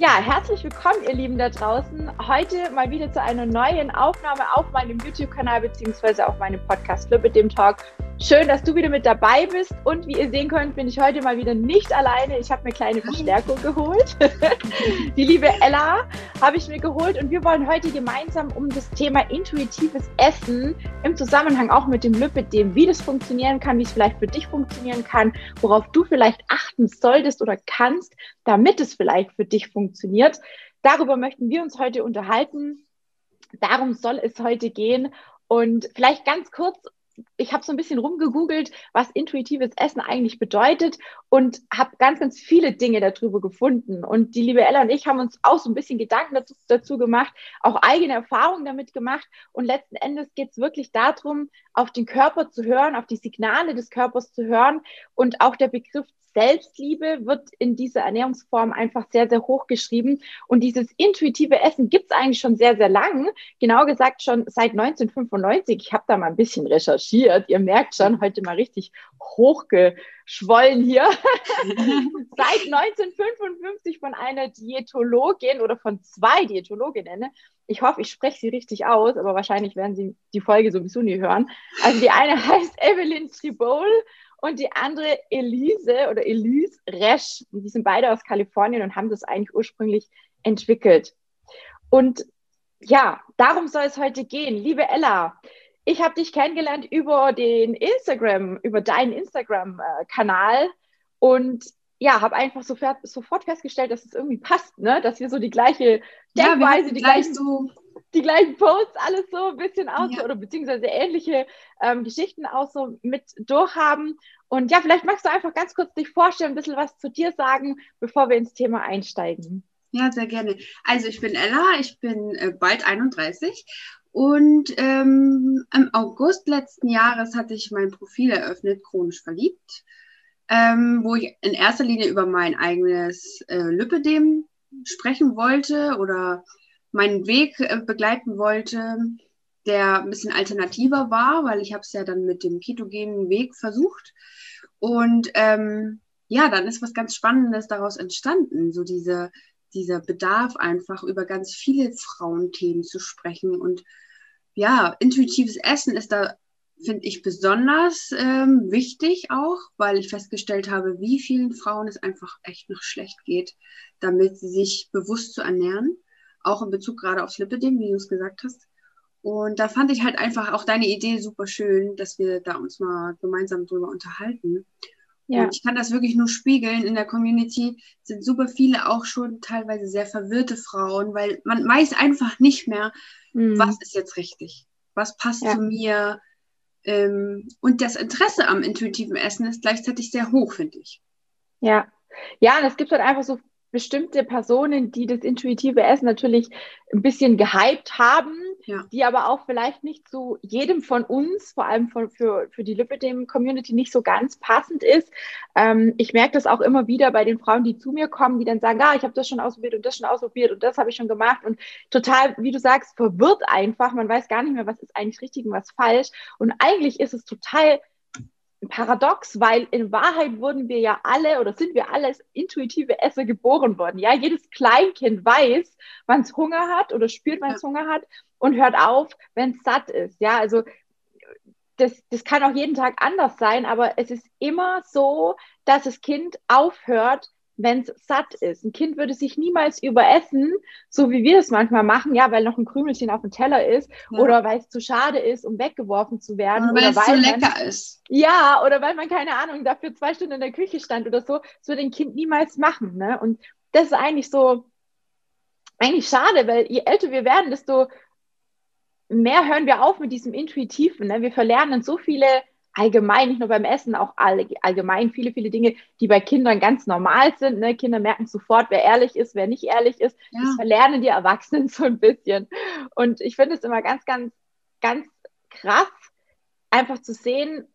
Ja, herzlich willkommen, ihr Lieben da draußen. Heute mal wieder zu einer neuen Aufnahme auf meinem YouTube-Kanal beziehungsweise auf meinem Podcast Club mit dem Talk. Schön, dass du wieder mit dabei bist. Und wie ihr sehen könnt, bin ich heute mal wieder nicht alleine. Ich habe mir kleine Verstärkung geholt. Die liebe Ella habe ich mir geholt und wir wollen heute gemeinsam um das Thema intuitives Essen im Zusammenhang auch mit dem Lipid-Dem, wie das funktionieren kann, wie es vielleicht für dich funktionieren kann, worauf du vielleicht achten solltest oder kannst, damit es vielleicht für dich funktioniert. Darüber möchten wir uns heute unterhalten. Darum soll es heute gehen. Und vielleicht ganz kurz, ich habe so ein bisschen rumgegoogelt, was intuitives Essen eigentlich bedeutet und habe ganz, ganz viele Dinge darüber gefunden. Und die liebe Ella und ich haben uns auch so ein bisschen Gedanken dazu, dazu gemacht, auch eigene Erfahrungen damit gemacht. Und letzten Endes geht es wirklich darum, auf den Körper zu hören, auf die Signale des Körpers zu hören. Und auch der Begriff Selbstliebe wird in dieser Ernährungsform einfach sehr, sehr hoch geschrieben. Und dieses intuitive Essen gibt es eigentlich schon sehr, sehr lang. Genau gesagt schon seit 1995. Ich habe da mal ein bisschen recherchiert. Ihr merkt schon, heute mal richtig hochgeschwollen hier. seit 1955 von einer Diätologin oder von zwei Diätologinnen. Ich hoffe, ich spreche sie richtig aus, aber wahrscheinlich werden sie die Folge sowieso nie hören. Also die eine heißt Evelyn Tribol und die andere Elise oder Elise Resch. Die sind beide aus Kalifornien und haben das eigentlich ursprünglich entwickelt. Und ja, darum soll es heute gehen. Liebe Ella, ich habe dich kennengelernt über den Instagram, über deinen Instagram-Kanal und ja, habe einfach sofort, sofort festgestellt, dass es irgendwie passt, ne? dass wir so die gleiche Denkweise, ja, die gleichen so die gleichen Posts, alles so ein bisschen aus ja. oder beziehungsweise ähnliche ähm, Geschichten auch so mit durchhaben. Und ja, vielleicht magst du einfach ganz kurz dich vorstellen, ein bisschen was zu dir sagen, bevor wir ins Thema einsteigen. Ja, sehr gerne. Also ich bin Ella, ich bin äh, bald 31 und ähm, im August letzten Jahres hatte ich mein Profil eröffnet, chronisch verliebt, ähm, wo ich in erster Linie über mein eigenes äh, Lipidem sprechen wollte oder meinen Weg äh, begleiten wollte, der ein bisschen alternativer war, weil ich habe es ja dann mit dem ketogenen Weg versucht. Und ähm, ja, dann ist was ganz Spannendes daraus entstanden, so diese, dieser Bedarf einfach über ganz viele Frauenthemen zu sprechen. Und ja, intuitives Essen ist da, finde ich, besonders ähm, wichtig auch, weil ich festgestellt habe, wie vielen Frauen es einfach echt noch schlecht geht, damit sie sich bewusst zu ernähren auch in Bezug gerade aufs Lipidem, wie du es gesagt hast. Und da fand ich halt einfach auch deine Idee super schön, dass wir da uns mal gemeinsam drüber unterhalten. Ja. Und ich kann das wirklich nur spiegeln. In der Community sind super viele auch schon teilweise sehr verwirrte Frauen, weil man weiß einfach nicht mehr, mhm. was ist jetzt richtig, was passt ja. zu mir. Ähm, und das Interesse am intuitiven Essen ist gleichzeitig sehr hoch, finde ich. Ja, ja, und es gibt halt einfach so bestimmte Personen, die das intuitive Essen natürlich ein bisschen gehypt haben, ja. die aber auch vielleicht nicht zu jedem von uns, vor allem von, für, für die Lipidem-Community, nicht so ganz passend ist. Ähm, ich merke das auch immer wieder bei den Frauen, die zu mir kommen, die dann sagen, ah, ich habe das schon ausprobiert und das schon ausprobiert und das habe ich schon gemacht und total, wie du sagst, verwirrt einfach. Man weiß gar nicht mehr, was ist eigentlich richtig und was falsch. Und eigentlich ist es total paradox, weil in Wahrheit wurden wir ja alle oder sind wir alle als intuitive Esser geboren worden. Ja, jedes Kleinkind weiß, wann es Hunger hat oder spürt, wann es. Hunger hat und hört auf, wenn es satt ist. Ja, also das, das kann auch jeden Tag anders sein, aber es ist immer so, dass das Kind aufhört, wenn es satt ist. Ein Kind würde sich niemals überessen, so wie wir das manchmal machen, ja, weil noch ein Krümelchen auf dem Teller ist ja. oder weil es zu schade ist, um weggeworfen zu werden. Oder weil es zu lecker man, ist. Ja, oder weil man, keine Ahnung, dafür zwei Stunden in der Küche stand oder so. Das würde ein Kind niemals machen. Ne? Und das ist eigentlich so, eigentlich schade, weil je älter wir werden, desto mehr hören wir auf mit diesem Intuitiven. Ne? Wir verlernen so viele allgemein, nicht nur beim Essen, auch allgemein viele, viele Dinge, die bei Kindern ganz normal sind. Ne? Kinder merken sofort, wer ehrlich ist, wer nicht ehrlich ist. Ja. Das verlernen die Erwachsenen so ein bisschen. Und ich finde es immer ganz, ganz, ganz krass, einfach zu sehen,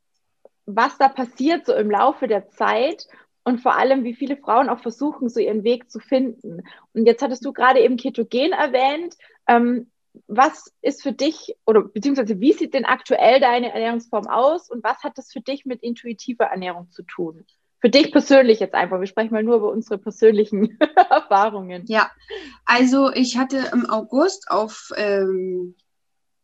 was da passiert so im Laufe der Zeit und vor allem, wie viele Frauen auch versuchen, so ihren Weg zu finden. Und jetzt hattest du gerade eben Ketogen erwähnt. Ähm, was ist für dich oder beziehungsweise wie sieht denn aktuell deine Ernährungsform aus und was hat das für dich mit intuitiver Ernährung zu tun? für dich persönlich jetzt einfach. Wir sprechen mal nur über unsere persönlichen Erfahrungen. Ja, also ich hatte im August auf ähm,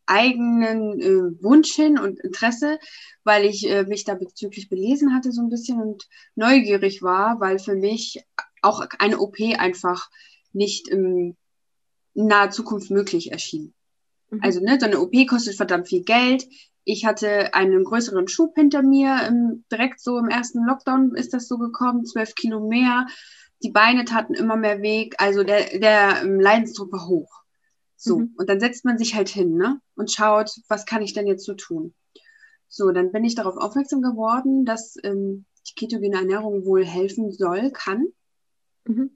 eigenen äh, Wunsch hin und Interesse, weil ich äh, mich da bezüglich belesen hatte so ein bisschen und neugierig war, weil für mich auch eine OP einfach nicht in naher Zukunft möglich erschien. Mhm. Also ne, so eine OP kostet verdammt viel Geld. Ich hatte einen größeren Schub hinter mir, im, direkt so im ersten Lockdown ist das so gekommen, zwölf Kilo mehr. Die Beine taten immer mehr Weg, also der, der ähm, Leidensdruck war hoch. So, mhm. und dann setzt man sich halt hin, ne? Und schaut, was kann ich denn jetzt so tun? So, dann bin ich darauf aufmerksam geworden, dass ähm, die ketogene Ernährung wohl helfen soll, kann. Mhm.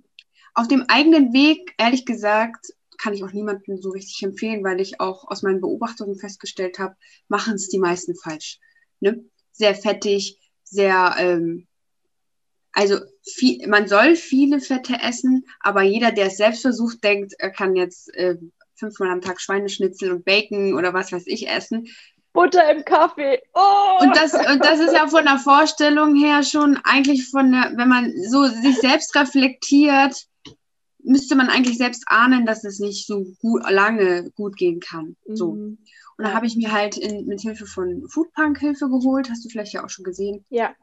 Auf dem eigenen Weg, ehrlich gesagt, kann ich auch niemandem so richtig empfehlen, weil ich auch aus meinen Beobachtungen festgestellt habe, machen es die meisten falsch. Ne? Sehr fettig, sehr, ähm, also viel, man soll viele Fette essen, aber jeder, der es selbst versucht, denkt, er kann jetzt äh, fünfmal am Tag Schweineschnitzel und Bacon oder was weiß ich essen. Butter im Kaffee. Oh! Und, das, und das ist ja von der Vorstellung her schon eigentlich von der, wenn man so sich selbst reflektiert, müsste man eigentlich selbst ahnen, dass es nicht so gut, lange gut gehen kann. Mhm. So. Und da habe ich mir halt in, mit Hilfe von Foodpunk Hilfe geholt, hast du vielleicht ja auch schon gesehen. Ja.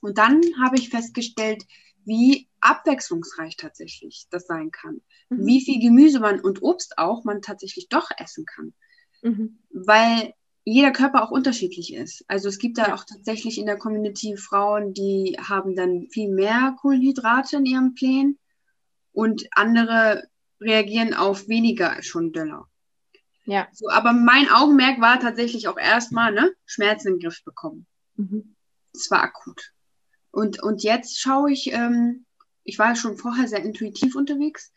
Und dann habe ich festgestellt, wie abwechslungsreich tatsächlich das sein kann. Mhm. Wie viel Gemüse man und Obst auch man tatsächlich doch essen kann. Mhm. Weil jeder Körper auch unterschiedlich ist. Also es gibt da auch tatsächlich in der Community Frauen, die haben dann viel mehr Kohlenhydrate in ihrem Plänen und andere reagieren auf weniger schon dünner. Ja. So, aber mein Augenmerk war tatsächlich auch erstmal, ne, Schmerzen in den Griff bekommen. Mhm. Das war akut. Und, und jetzt schaue ich, ähm, ich war schon vorher sehr intuitiv unterwegs,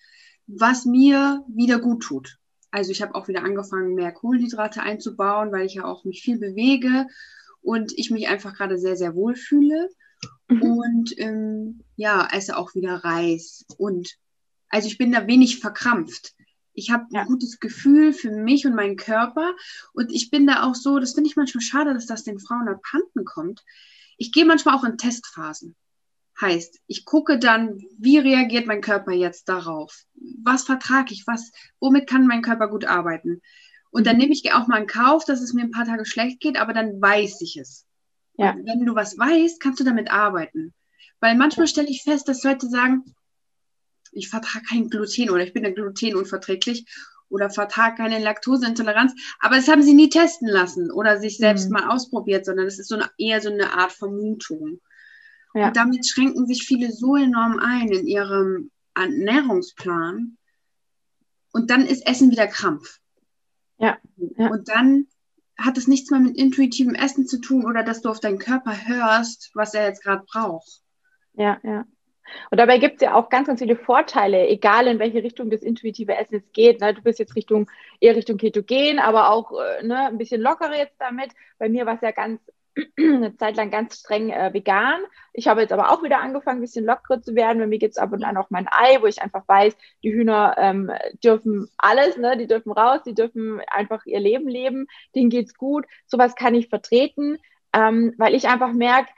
was mir wieder gut tut. Also ich habe auch wieder angefangen, mehr Kohlenhydrate einzubauen, weil ich ja auch mich viel bewege und ich mich einfach gerade sehr, sehr wohl fühle. Mhm. Und ähm, ja, esse auch wieder Reis. Und also ich bin da wenig verkrampft. Ich habe ja. ein gutes Gefühl für mich und meinen Körper. Und ich bin da auch so, das finde ich manchmal schade, dass das den Frauen abhanden kommt. Ich gehe manchmal auch in Testphasen. Heißt, ich gucke dann, wie reagiert mein Körper jetzt darauf? Was vertrage ich? Was, womit kann mein Körper gut arbeiten? Und dann nehme ich auch mal in Kauf, dass es mir ein paar Tage schlecht geht, aber dann weiß ich es. Ja. Und wenn du was weißt, kannst du damit arbeiten. Weil manchmal stelle ich fest, dass Leute sagen, ich vertrage kein Gluten oder ich bin ja glutenunverträglich oder vertrage keine Laktoseintoleranz, aber das haben sie nie testen lassen oder sich selbst mhm. mal ausprobiert, sondern es ist so eine, eher so eine Art Vermutung. Ja. Und damit schränken sich viele so enorm ein in ihrem Ernährungsplan. Und dann ist Essen wieder Krampf. Ja. ja. Und dann hat es nichts mehr mit intuitivem Essen zu tun oder dass du auf deinen Körper hörst, was er jetzt gerade braucht. Ja, ja. Und dabei gibt es ja auch ganz, ganz viele Vorteile, egal in welche Richtung das intuitive Essen jetzt geht. Ne? Du bist jetzt Richtung, eher Richtung Ketogen, aber auch äh, ne, ein bisschen lockerer jetzt damit. Bei mir war es ja ganz eine Zeit lang ganz streng äh, vegan. Ich habe jetzt aber auch wieder angefangen, ein bisschen lockerer zu werden. Bei mir gibt es ab und an auch mein Ei, wo ich einfach weiß, die Hühner ähm, dürfen alles, ne? die dürfen raus, die dürfen einfach ihr Leben leben, denen geht's gut. Sowas kann ich vertreten, ähm, weil ich einfach merke,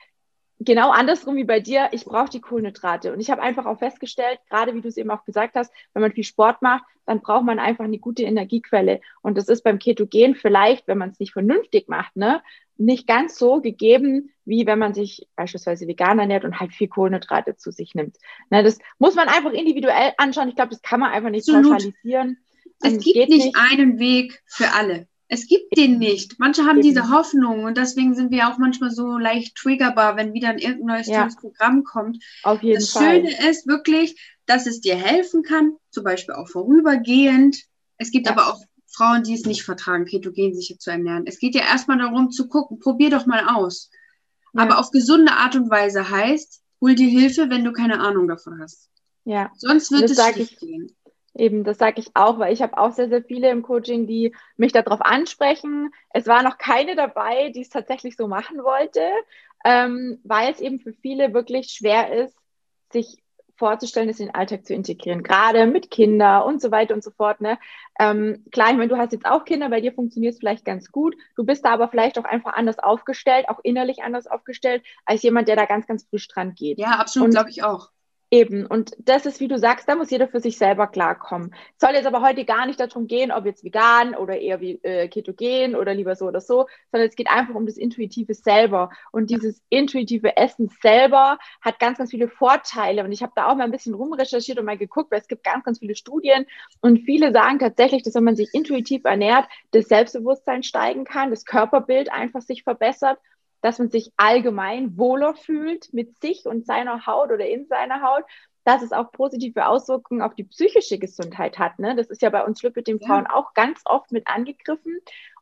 genau andersrum wie bei dir, ich brauche die Kohlenhydrate. Und ich habe einfach auch festgestellt, gerade wie du es eben auch gesagt hast, wenn man viel Sport macht, dann braucht man einfach eine gute Energiequelle. Und das ist beim Ketogen vielleicht, wenn man es nicht vernünftig macht, ne, nicht ganz so gegeben, wie wenn man sich beispielsweise vegan ernährt und halt viel Kohlenhydrate zu sich nimmt. Ne, das muss man einfach individuell anschauen. Ich glaube, das kann man einfach nicht Absolut. pauschalisieren. Es gibt nicht, nicht einen Weg für alle. Es gibt den nicht. Manche haben diese Hoffnung und deswegen sind wir auch manchmal so leicht triggerbar, wenn wieder ein irgendein neues ja. Programm kommt. Auf jeden das Fall. Das Schöne ist wirklich, dass es dir helfen kann, zum Beispiel auch vorübergehend. Es gibt ja. aber auch Frauen, die es nicht vertragen, ketogen sich zu ernähren. Es geht ja erstmal darum zu gucken, probier doch mal aus. Ja. Aber auf gesunde Art und Weise heißt, hol dir Hilfe, wenn du keine Ahnung davon hast. Ja. Sonst wird das es schief gehen. Eben, das sage ich auch, weil ich habe auch sehr, sehr viele im Coaching, die mich darauf ansprechen. Es war noch keine dabei, die es tatsächlich so machen wollte, ähm, weil es eben für viele wirklich schwer ist, sich vorzustellen, das in den Alltag zu integrieren, gerade mit Kindern und so weiter und so fort. Ne? Ähm, klar, ich meine, du hast jetzt auch Kinder, bei dir funktioniert es vielleicht ganz gut. Du bist da aber vielleicht auch einfach anders aufgestellt, auch innerlich anders aufgestellt, als jemand, der da ganz, ganz frisch dran geht. Ja, absolut, glaube ich auch. Eben, und das ist, wie du sagst, da muss jeder für sich selber klarkommen. Soll jetzt aber heute gar nicht darum gehen, ob jetzt vegan oder eher wie äh, ketogen oder lieber so oder so, sondern es geht einfach um das Intuitive selber. Und dieses intuitive Essen selber hat ganz, ganz viele Vorteile. Und ich habe da auch mal ein bisschen rumrecherchiert und mal geguckt, weil es gibt ganz, ganz viele Studien und viele sagen tatsächlich, dass wenn man sich intuitiv ernährt, das Selbstbewusstsein steigen kann, das Körperbild einfach sich verbessert dass man sich allgemein wohler fühlt mit sich und seiner Haut oder in seiner Haut, dass es auch positive Auswirkungen auf die psychische Gesundheit hat. Ne? Das ist ja bei uns Frauen ja. auch ganz oft mit angegriffen.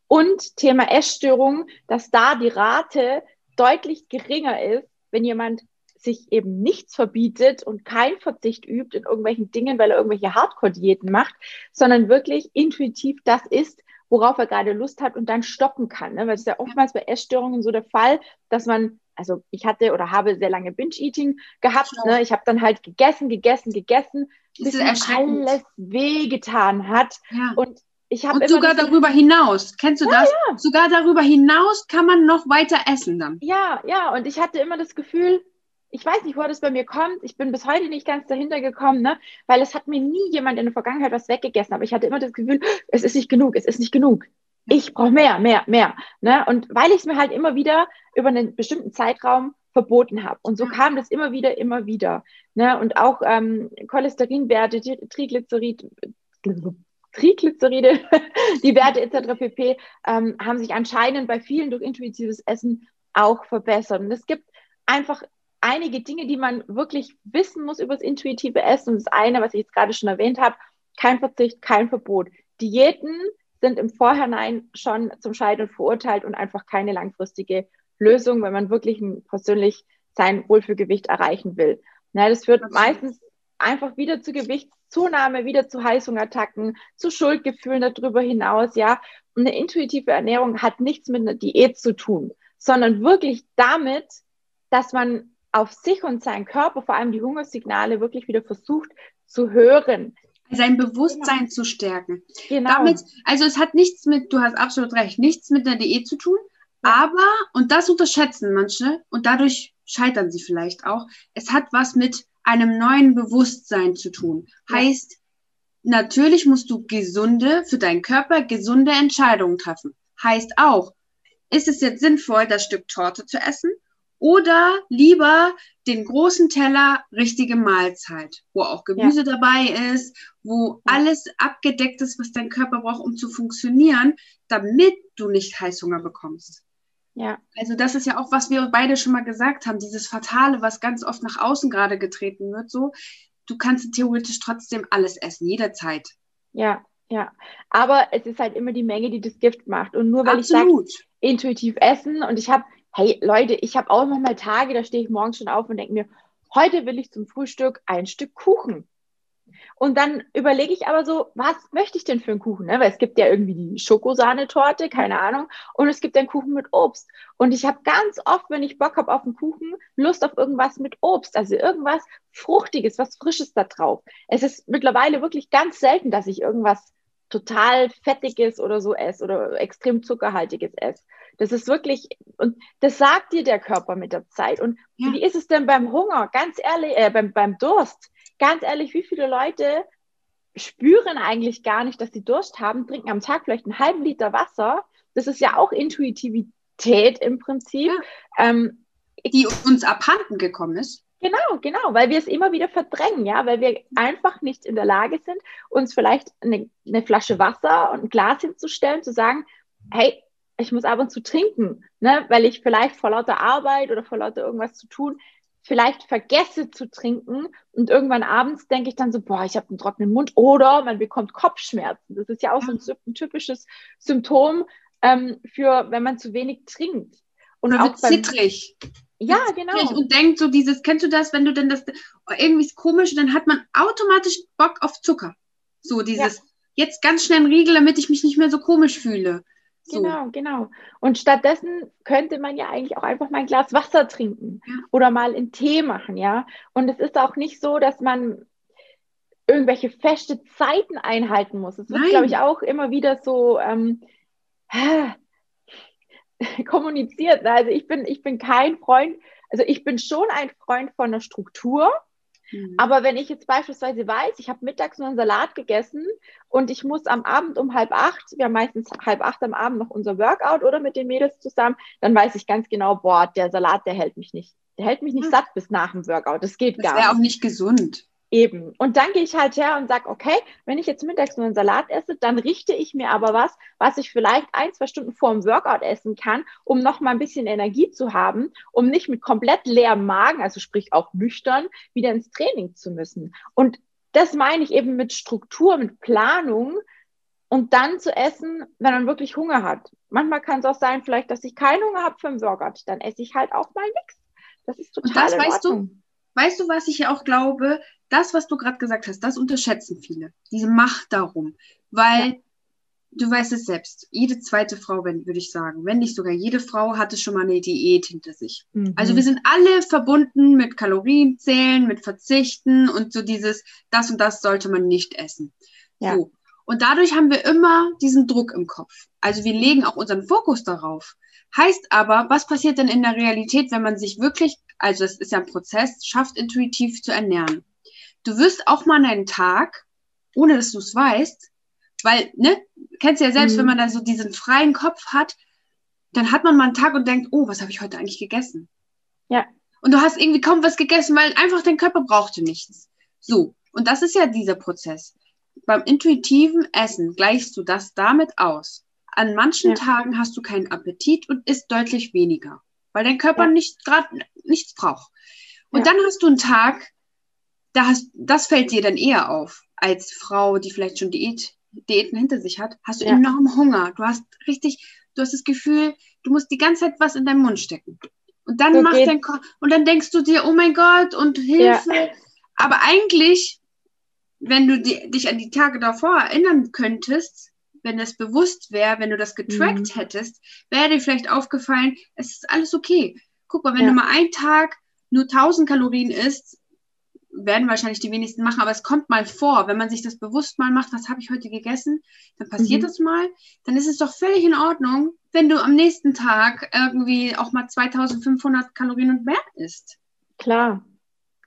Und Thema Essstörung, dass da die Rate deutlich geringer ist, wenn jemand sich eben nichts verbietet und kein Verzicht übt in irgendwelchen Dingen, weil er irgendwelche Hardcore-Diäten macht, sondern wirklich intuitiv das ist, worauf er gerade Lust hat und dann stoppen kann. Ne? Weil es ist ja oftmals bei Essstörungen so der Fall, dass man, also ich hatte oder habe sehr lange Binge-Eating gehabt. Ja. Ne? Ich habe dann halt gegessen, gegessen, gegessen, bis mir alles wehgetan hat. Ja. Und ich habe und sogar darüber hinaus, kennst du ja, das? Ja. Sogar darüber hinaus kann man noch weiter essen dann. Ja, ja, und ich hatte immer das Gefühl, ich weiß nicht, wo das bei mir kommt. Ich bin bis heute nicht ganz dahinter gekommen, ne? weil es hat mir nie jemand in der Vergangenheit was weggegessen. Aber ich hatte immer das Gefühl, es ist nicht genug, es ist nicht genug. Ich brauche mehr, mehr, mehr. Ne? Und weil ich es mir halt immer wieder über einen bestimmten Zeitraum verboten habe. Und so kam das immer wieder, immer wieder. Ne? Und auch ähm, Cholesterinwerte, Triglycerid, Triglyceride, die Werte etc. pp. Ähm, haben sich anscheinend bei vielen durch intuitives Essen auch verbessert. Und es gibt einfach einige Dinge, die man wirklich wissen muss über das intuitive Essen. Und das eine, was ich jetzt gerade schon erwähnt habe, kein Verzicht, kein Verbot. Diäten sind im Vorhinein schon zum Scheitern verurteilt und einfach keine langfristige Lösung, wenn man wirklich persönlich sein Wohlfühlgewicht erreichen will. Na, das führt Absolut. meistens einfach wieder zu Gewichtszunahme, wieder zu Heißhungerattacken, zu Schuldgefühlen darüber hinaus, ja. Und eine intuitive Ernährung hat nichts mit einer Diät zu tun, sondern wirklich damit, dass man auf sich und seinen Körper, vor allem die Hungersignale, wirklich wieder versucht zu hören. Sein Bewusstsein genau. zu stärken. Genau. Damit, also es hat nichts mit, du hast absolut recht, nichts mit der Diät zu tun, ja. aber, und das unterschätzen manche, und dadurch scheitern sie vielleicht auch, es hat was mit einem neuen Bewusstsein zu tun. Ja. Heißt, natürlich musst du gesunde, für deinen Körper gesunde Entscheidungen treffen. Heißt auch, ist es jetzt sinnvoll, das Stück Torte zu essen oder lieber den großen Teller richtige Mahlzeit, wo auch Gemüse ja. dabei ist, wo alles abgedeckt ist, was dein Körper braucht, um zu funktionieren, damit du nicht Heißhunger bekommst. Ja. Also das ist ja auch, was wir beide schon mal gesagt haben, dieses Fatale, was ganz oft nach außen gerade getreten wird, so, du kannst theoretisch trotzdem alles essen, jederzeit. Ja, ja. Aber es ist halt immer die Menge, die das Gift macht. Und nur weil Absolut. ich sage, intuitiv essen und ich habe hey Leute, ich habe auch noch mal Tage, da stehe ich morgens schon auf und denke mir, heute will ich zum Frühstück ein Stück Kuchen. Und dann überlege ich aber so, was möchte ich denn für einen Kuchen? Ne? Weil es gibt ja irgendwie die Schokosahnetorte, keine Ahnung, und es gibt einen Kuchen mit Obst. Und ich habe ganz oft, wenn ich Bock habe auf einen Kuchen, Lust auf irgendwas mit Obst, also irgendwas Fruchtiges, was Frisches da drauf. Es ist mittlerweile wirklich ganz selten, dass ich irgendwas total Fettiges oder so esse oder extrem Zuckerhaltiges esse. Das ist wirklich, und das sagt dir der Körper mit der Zeit. Und ja. wie ist es denn beim Hunger? Ganz ehrlich, äh, beim, beim Durst. Ganz ehrlich, wie viele Leute spüren eigentlich gar nicht, dass sie Durst haben, trinken am Tag vielleicht einen halben Liter Wasser. Das ist ja auch Intuitivität im Prinzip. Ja. Ähm, die uns abhanden gekommen ist. Genau, genau, weil wir es immer wieder verdrängen, ja, weil wir einfach nicht in der Lage sind, uns vielleicht eine, eine Flasche Wasser und ein Glas hinzustellen, zu sagen, hey, ich muss ab und zu trinken, ne? weil ich vielleicht vor lauter Arbeit oder vor lauter irgendwas zu tun vielleicht vergesse zu trinken und irgendwann abends denke ich dann so, boah, ich habe einen trockenen Mund oder man bekommt Kopfschmerzen. Das ist ja auch so ein, typisches Symptom ähm, für, wenn man zu wenig trinkt. Und auch zittrig. Ja, genau. Und denkt so dieses, kennst du das, wenn du denn das, irgendwie ist komisch, dann hat man automatisch Bock auf Zucker. So dieses, ja. jetzt ganz schnell ein Riegel, damit ich mich nicht mehr so komisch fühle. So. Genau, genau. Und stattdessen könnte man ja eigentlich auch einfach mal ein Glas Wasser trinken ja. oder mal einen Tee machen, ja. Und es ist auch nicht so, dass man irgendwelche feste Zeiten einhalten muss. Es wird, glaube ich, auch immer wieder so ähm, kommuniziert. Also ich bin, ich bin kein Freund, also ich bin schon ein Freund von einer Struktur. Mhm. Aber wenn ich jetzt beispielsweise weiß, ich habe mittags nur einen Salat gegessen und ich muss am Abend um halb acht, wir haben meistens halb acht am Abend noch unser Workout oder mit den Mädels zusammen, dann weiß ich ganz genau, boah, der Salat, der hält mich nicht, der hält mich nicht mhm. satt bis nach dem Workout. Das geht das gar nicht. Das wäre auch nicht gesund. Eben. Und dann gehe ich halt her und sage, okay, wenn ich jetzt mittags nur einen Salat esse, dann richte ich mir aber was, was ich vielleicht ein, zwei Stunden vor dem Workout essen kann, um noch mal ein bisschen Energie zu haben, um nicht mit komplett leerem Magen, also sprich auch nüchtern, wieder ins Training zu müssen. Und das meine ich eben mit Struktur, mit Planung und dann zu essen, wenn man wirklich Hunger hat. Manchmal kann es auch sein, vielleicht, dass ich keinen Hunger habe für ein Workout, dann esse ich halt auch mal nichts. Das ist total und das weißt du, weißt du, was ich auch glaube? Das, was du gerade gesagt hast, das unterschätzen viele. Diese Macht darum. Weil ja. du weißt es selbst, jede zweite Frau, wenn, würde ich sagen, wenn nicht sogar jede Frau hatte schon mal eine Diät hinter sich. Mhm. Also wir sind alle verbunden mit Kalorienzählen, mit Verzichten und so dieses, das und das sollte man nicht essen. Ja. So. Und dadurch haben wir immer diesen Druck im Kopf. Also wir legen auch unseren Fokus darauf. Heißt aber, was passiert denn in der Realität, wenn man sich wirklich, also es ist ja ein Prozess, schafft, intuitiv zu ernähren? Du wirst auch mal einen Tag, ohne dass du es weißt, weil, ne, kennst du ja selbst, mhm. wenn man da so diesen freien Kopf hat, dann hat man mal einen Tag und denkt, oh, was habe ich heute eigentlich gegessen? Ja. Und du hast irgendwie kaum was gegessen, weil einfach dein Körper brauchte nichts. So. Und das ist ja dieser Prozess. Beim intuitiven Essen gleichst du das damit aus. An manchen ja. Tagen hast du keinen Appetit und isst deutlich weniger, weil dein Körper ja. nicht gerade nichts braucht. Und ja. dann hast du einen Tag, da hast, das fällt dir dann eher auf als Frau, die vielleicht schon Diät, Diäten hinter sich hat. Hast du enormen Hunger. Du hast richtig, du hast das Gefühl, du musst die ganze Zeit was in deinen Mund stecken. Und dann so macht dein Ko und dann denkst du dir, oh mein Gott und Hilfe. Aber eigentlich, wenn du die, dich an die Tage davor erinnern könntest, wenn das bewusst wäre, wenn du das getrackt mhm. hättest, wäre dir vielleicht aufgefallen, es ist alles okay. Guck mal, wenn ja. du mal einen Tag nur 1000 Kalorien isst, werden wahrscheinlich die wenigsten machen, aber es kommt mal vor, wenn man sich das bewusst mal macht, was habe ich heute gegessen, dann passiert mhm. das mal, dann ist es doch völlig in Ordnung, wenn du am nächsten Tag irgendwie auch mal 2500 Kalorien und mehr isst. Klar,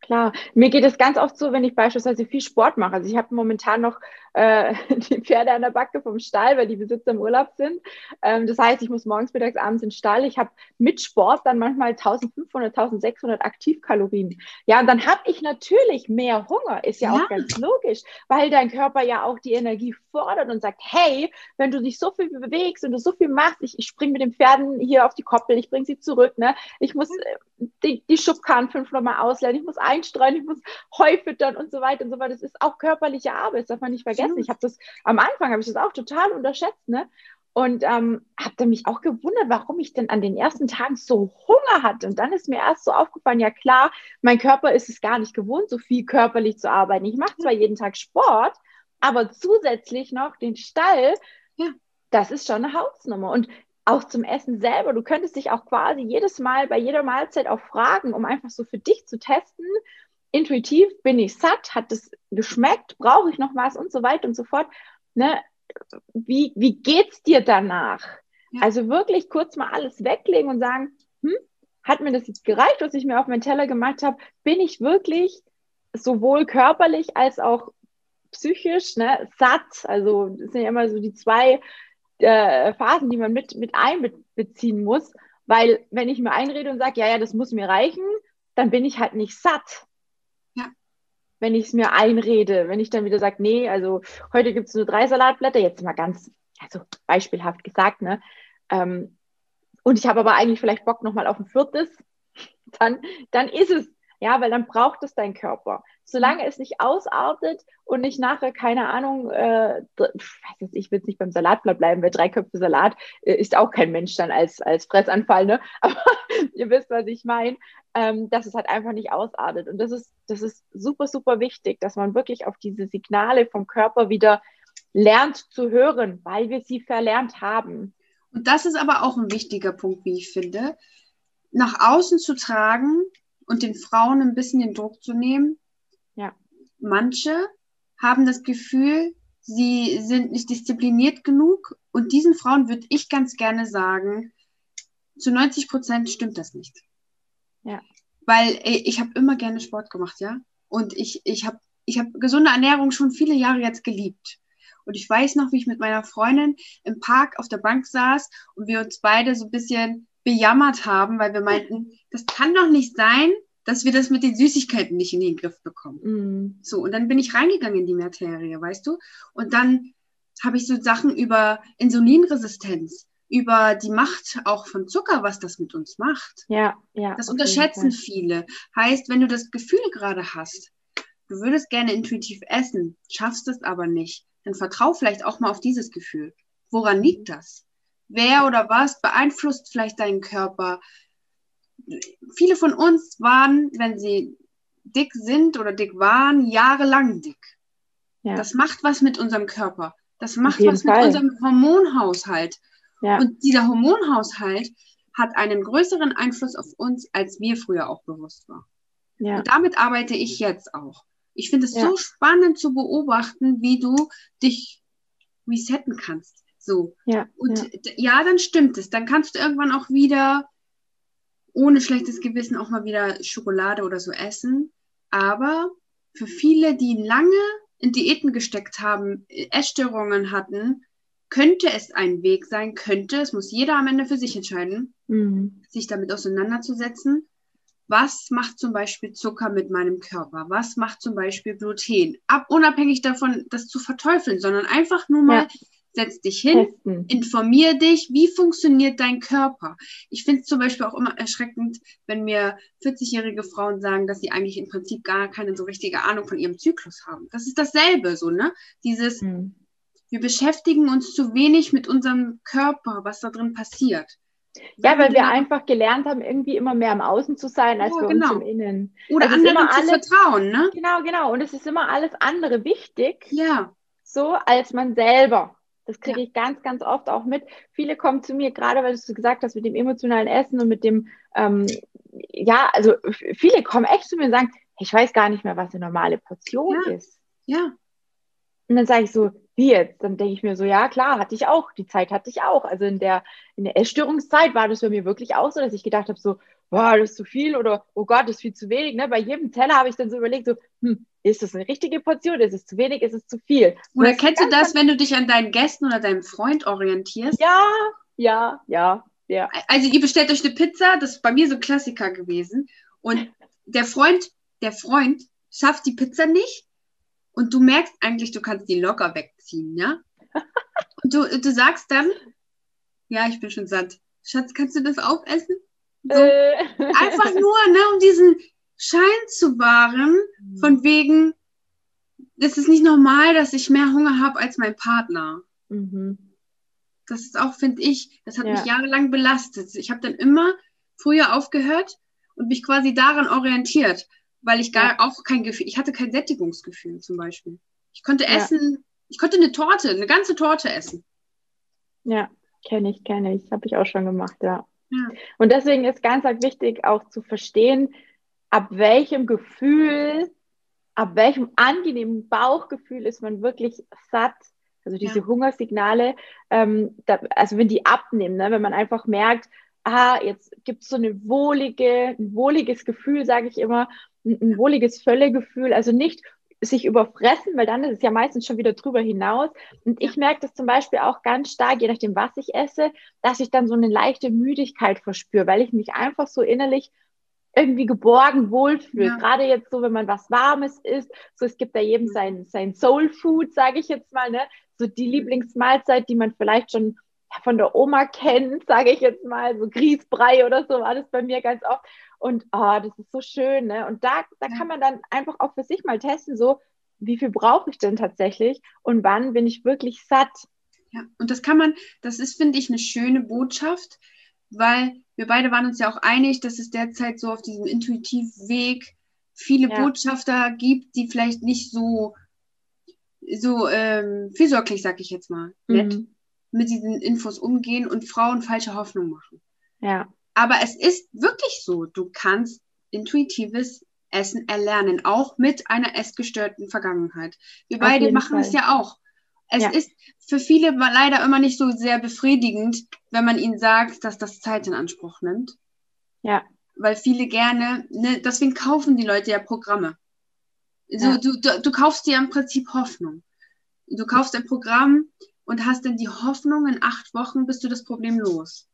klar. Mir geht es ganz oft so, wenn ich beispielsweise viel Sport mache. Also ich habe momentan noch äh, die Pferde an der Backe vom Stall, weil die Besitzer im Urlaub sind. Ähm, das heißt, ich muss morgens, mittags, abends in den Stall. Ich habe mit Sport dann manchmal 1500, 1600 Aktivkalorien. Ja, und dann habe ich natürlich mehr Hunger. Ist ja, ja, auch ganz logisch, weil dein Körper ja auch die Energie fordert und sagt, hey, wenn du dich so viel bewegst und du so viel machst, ich, ich springe mit den Pferden hier auf die Koppel, ich bringe sie zurück, ne? ich muss äh, die, die Schubkarren fünfmal mal auslernen, ich muss einstreuen, ich muss Heu füttern und so weiter und so weiter. Das ist auch körperliche Arbeit, das darf man nicht vergessen vergessen. Ich habe das am Anfang habe ich das auch total unterschätzt, ne? Und ähm, habe dann mich auch gewundert, warum ich denn an den ersten Tagen so Hunger hatte. Und dann ist mir erst so aufgefallen, ja klar, mein Körper ist es gar nicht gewohnt, so viel körperlich zu arbeiten. Ich mache zwar jeden Tag Sport, aber zusätzlich noch den Stall. Ja. Das ist schon eine Hausnummer. Und auch zum Essen selber. Du könntest dich auch quasi jedes Mal bei jeder Mahlzeit auch fragen, um einfach so für dich zu testen, intuitiv bin ich satt, hat es geschmeckt, brauche ich noch was und so weiter und so fort. Ne? Wie, wie geht's dir danach? Ja. Also wirklich kurz mal alles weglegen und sagen, hm, hat mir das jetzt gereicht, was ich mir auf meinen Teller gemacht habe? Bin ich wirklich sowohl körperlich als auch psychisch ne, satt? Also das sind ja immer so die zwei äh, Phasen, die man mit, mit einbeziehen muss. Weil wenn ich mir einrede und sage, ja, ja, das muss mir reichen, dann bin ich halt nicht satt wenn ich es mir einrede. Wenn ich dann wieder sage, nee, also heute gibt es nur drei Salatblätter, jetzt mal ganz, also beispielhaft gesagt, ne? Ähm, und ich habe aber eigentlich vielleicht Bock nochmal auf ein viertes, dann, dann ist es. Ja, weil dann braucht es dein Körper. Solange es nicht ausartet und nicht nachher, keine Ahnung, äh, ich, ich will jetzt nicht beim Salatblatt bleiben, weil drei Köpfe Salat äh, ist auch kein Mensch dann als, als Fressanfall, ne? Aber ihr wisst, was ich meine, ähm, dass es halt einfach nicht ausartet. Und das ist, das ist super, super wichtig, dass man wirklich auf diese Signale vom Körper wieder lernt zu hören, weil wir sie verlernt haben. Und das ist aber auch ein wichtiger Punkt, wie ich finde, nach außen zu tragen und den Frauen ein bisschen den Druck zu nehmen. Ja. Manche haben das Gefühl, sie sind nicht diszipliniert genug. Und diesen Frauen würde ich ganz gerne sagen, zu 90 Prozent stimmt das nicht. Ja. Weil ey, ich habe immer gerne Sport gemacht, ja. Und ich, ich habe ich hab gesunde Ernährung schon viele Jahre jetzt geliebt. Und ich weiß noch, wie ich mit meiner Freundin im Park auf der Bank saß und wir uns beide so ein bisschen bejammert haben, weil wir meinten, das kann doch nicht sein, dass wir das mit den Süßigkeiten nicht in den Griff bekommen. Mhm. So, und dann bin ich reingegangen in die Materie, weißt du? Und dann habe ich so Sachen über Insulinresistenz, über die Macht auch von Zucker, was das mit uns macht. Ja, ja. Das unterschätzen viele. Heißt, wenn du das Gefühl gerade hast, du würdest gerne intuitiv essen, schaffst es aber nicht, dann vertrau vielleicht auch mal auf dieses Gefühl. Woran liegt das? Wer oder was beeinflusst vielleicht deinen Körper? Viele von uns waren, wenn sie dick sind oder dick waren, jahrelang dick. Ja. Das macht was mit unserem Körper. Das macht was mit Fall. unserem Hormonhaushalt. ja. Und dieser Hormonhaushalt hat einen größeren Einfluss auf uns, als wir früher auch bewusst waren. ja. Und damit arbeite ich jetzt auch. Ich finde es so spannend zu beobachten, wie du dich resetten kannst. So. ja. Und ja. ja, dann stimmt es. Dann kannst du irgendwann auch wieder ohne schlechtes Gewissen auch mal wieder Schokolade oder so essen. Aber für viele, die lange in Diäten gesteckt haben, Essstörungen hatten, könnte es ein Weg sein, könnte, es muss jeder am Ende für sich entscheiden, Mhm. sich damit auseinanderzusetzen. Was macht zum Beispiel Zucker mit meinem Körper? Was macht zum Beispiel Gluten? Ab, unabhängig davon, das zu verteufeln, sondern einfach nur mal, Ja. Setz dich hin, Testen. informier dich, wie funktioniert dein Körper. Ich finde es zum Beispiel auch immer erschreckend, wenn mir 40-jährige Frauen sagen, dass sie eigentlich im Prinzip gar keine so richtige Ahnung von ihrem Zyklus haben. Das ist dasselbe, so, ne? Dieses, Mhm. wir beschäftigen uns zu wenig mit unserem Körper, was da drin passiert. Ja, weil wir einfach gelernt haben, irgendwie immer mehr im Außen zu sein, als Ja, bei genau. uns im Innen. Oder Also anderen immer zu alles- vertrauen, ne? Genau, genau. Und es ist immer alles andere wichtig, Ja, so als man selber. Das kriege Ja. ich ganz, ganz oft auch mit. Viele kommen zu mir, gerade weil du es gesagt hast, mit dem emotionalen Essen und mit dem, ähm, ja, also viele kommen echt zu mir und sagen, ich weiß gar nicht mehr, was eine normale Portion Ja. ist. ja, Und dann sage ich so, wie jetzt? Dann denke ich mir so, ja klar, hatte ich auch. Die Zeit hatte ich auch. Also in der, in der Essstörungszeit war das bei mir wirklich auch so, dass ich gedacht habe, so, boah, das ist zu viel oder oh Gott, das ist viel zu wenig. Ne? Bei jedem Teller habe ich dann so überlegt, so, hm, ist das eine richtige Portion? Ist es zu wenig? Ist es zu viel? Und Oder das kennst du das, wenn du dich an deinen Gästen oder deinem Freund orientierst? Ja, ja, ja, ja. Also ihr bestellt euch eine Pizza, das ist bei mir so ein Klassiker gewesen. Und der Freund, der Freund schafft die Pizza nicht und du merkst eigentlich, du kannst die locker wegziehen, ja? Und du, du sagst dann, ja, ich bin schon satt. Schatz, kannst du das aufessen? So, Äh, einfach nur, ne, um diesen Schein zu wahren, von wegen, es ist nicht normal, dass ich mehr Hunger habe als mein Partner. mhm. Das ist auch, finde ich, das hat Ja. mich jahrelang belastet. Ich habe dann immer früher aufgehört und mich quasi daran orientiert, weil ich gar auch kein Gefühl, ich hatte kein Sättigungsgefühl zum Beispiel. Ich konnte Ja. essen, ich konnte eine Torte, eine ganze Torte essen. Ja, kenne ich, kenne ich. Habe ich auch schon gemacht, ja. Ja. Und deswegen ist ganz wichtig auch zu verstehen, ab welchem Gefühl, ab welchem angenehmen Bauchgefühl ist man wirklich satt. Also diese Ja. Hungersignale, ähm, da, also wenn die abnehmen, ne, wenn man einfach merkt, ah, jetzt gibt es so eine wohlige, ein wohliges Gefühl, sage ich immer, ein, ein wohliges Völlegefühl, also nicht sich überfressen, weil dann ist es ja meistens schon wieder drüber hinaus. Und ich merke das zum Beispiel auch ganz stark, je nachdem, was ich esse, dass ich dann so eine leichte Müdigkeit verspüre, weil ich mich einfach so innerlich irgendwie geborgen wohlfühle. Ja. Gerade jetzt so, wenn man was Warmes isst, so es gibt da jedem sein, sein Soul Food, sage ich jetzt mal, ne? So die Lieblingsmahlzeit, die man vielleicht schon ja, von der Oma kennt, sage ich jetzt mal, so Grießbrei oder so war das bei mir ganz oft. Und ah, das ist so schön, ne? Und da, da Ja. kann man dann einfach auch für sich mal testen, so wie viel brauche ich denn tatsächlich und wann bin ich wirklich satt? Ja, und das kann man, das ist, finde ich, eine schöne Botschaft, weil wir beide waren uns ja auch einig, dass es derzeit so auf diesem Intuitivweg viele Ja. Botschafter gibt, die vielleicht nicht so, so ähm, fürsorglich, sag ich jetzt mal, nett Mhm. mit diesen Infos umgehen und Frauen falsche Hoffnung machen. Ja. Aber es ist wirklich so, du kannst intuitives Essen erlernen, auch mit einer essgestörten Vergangenheit. Wir Auf beide machen Fall. es ja auch. Es Ja. ist für viele leider immer nicht so sehr befriedigend, wenn man ihnen sagt, dass das Zeit in Anspruch nimmt. Ja. Weil viele gerne, ne, deswegen kaufen die Leute ja Programme. So, Ja. du, du, du kaufst dir im Prinzip Hoffnung. Du kaufst ein Programm und hast dann die Hoffnung, in acht Wochen bist du das Problem los.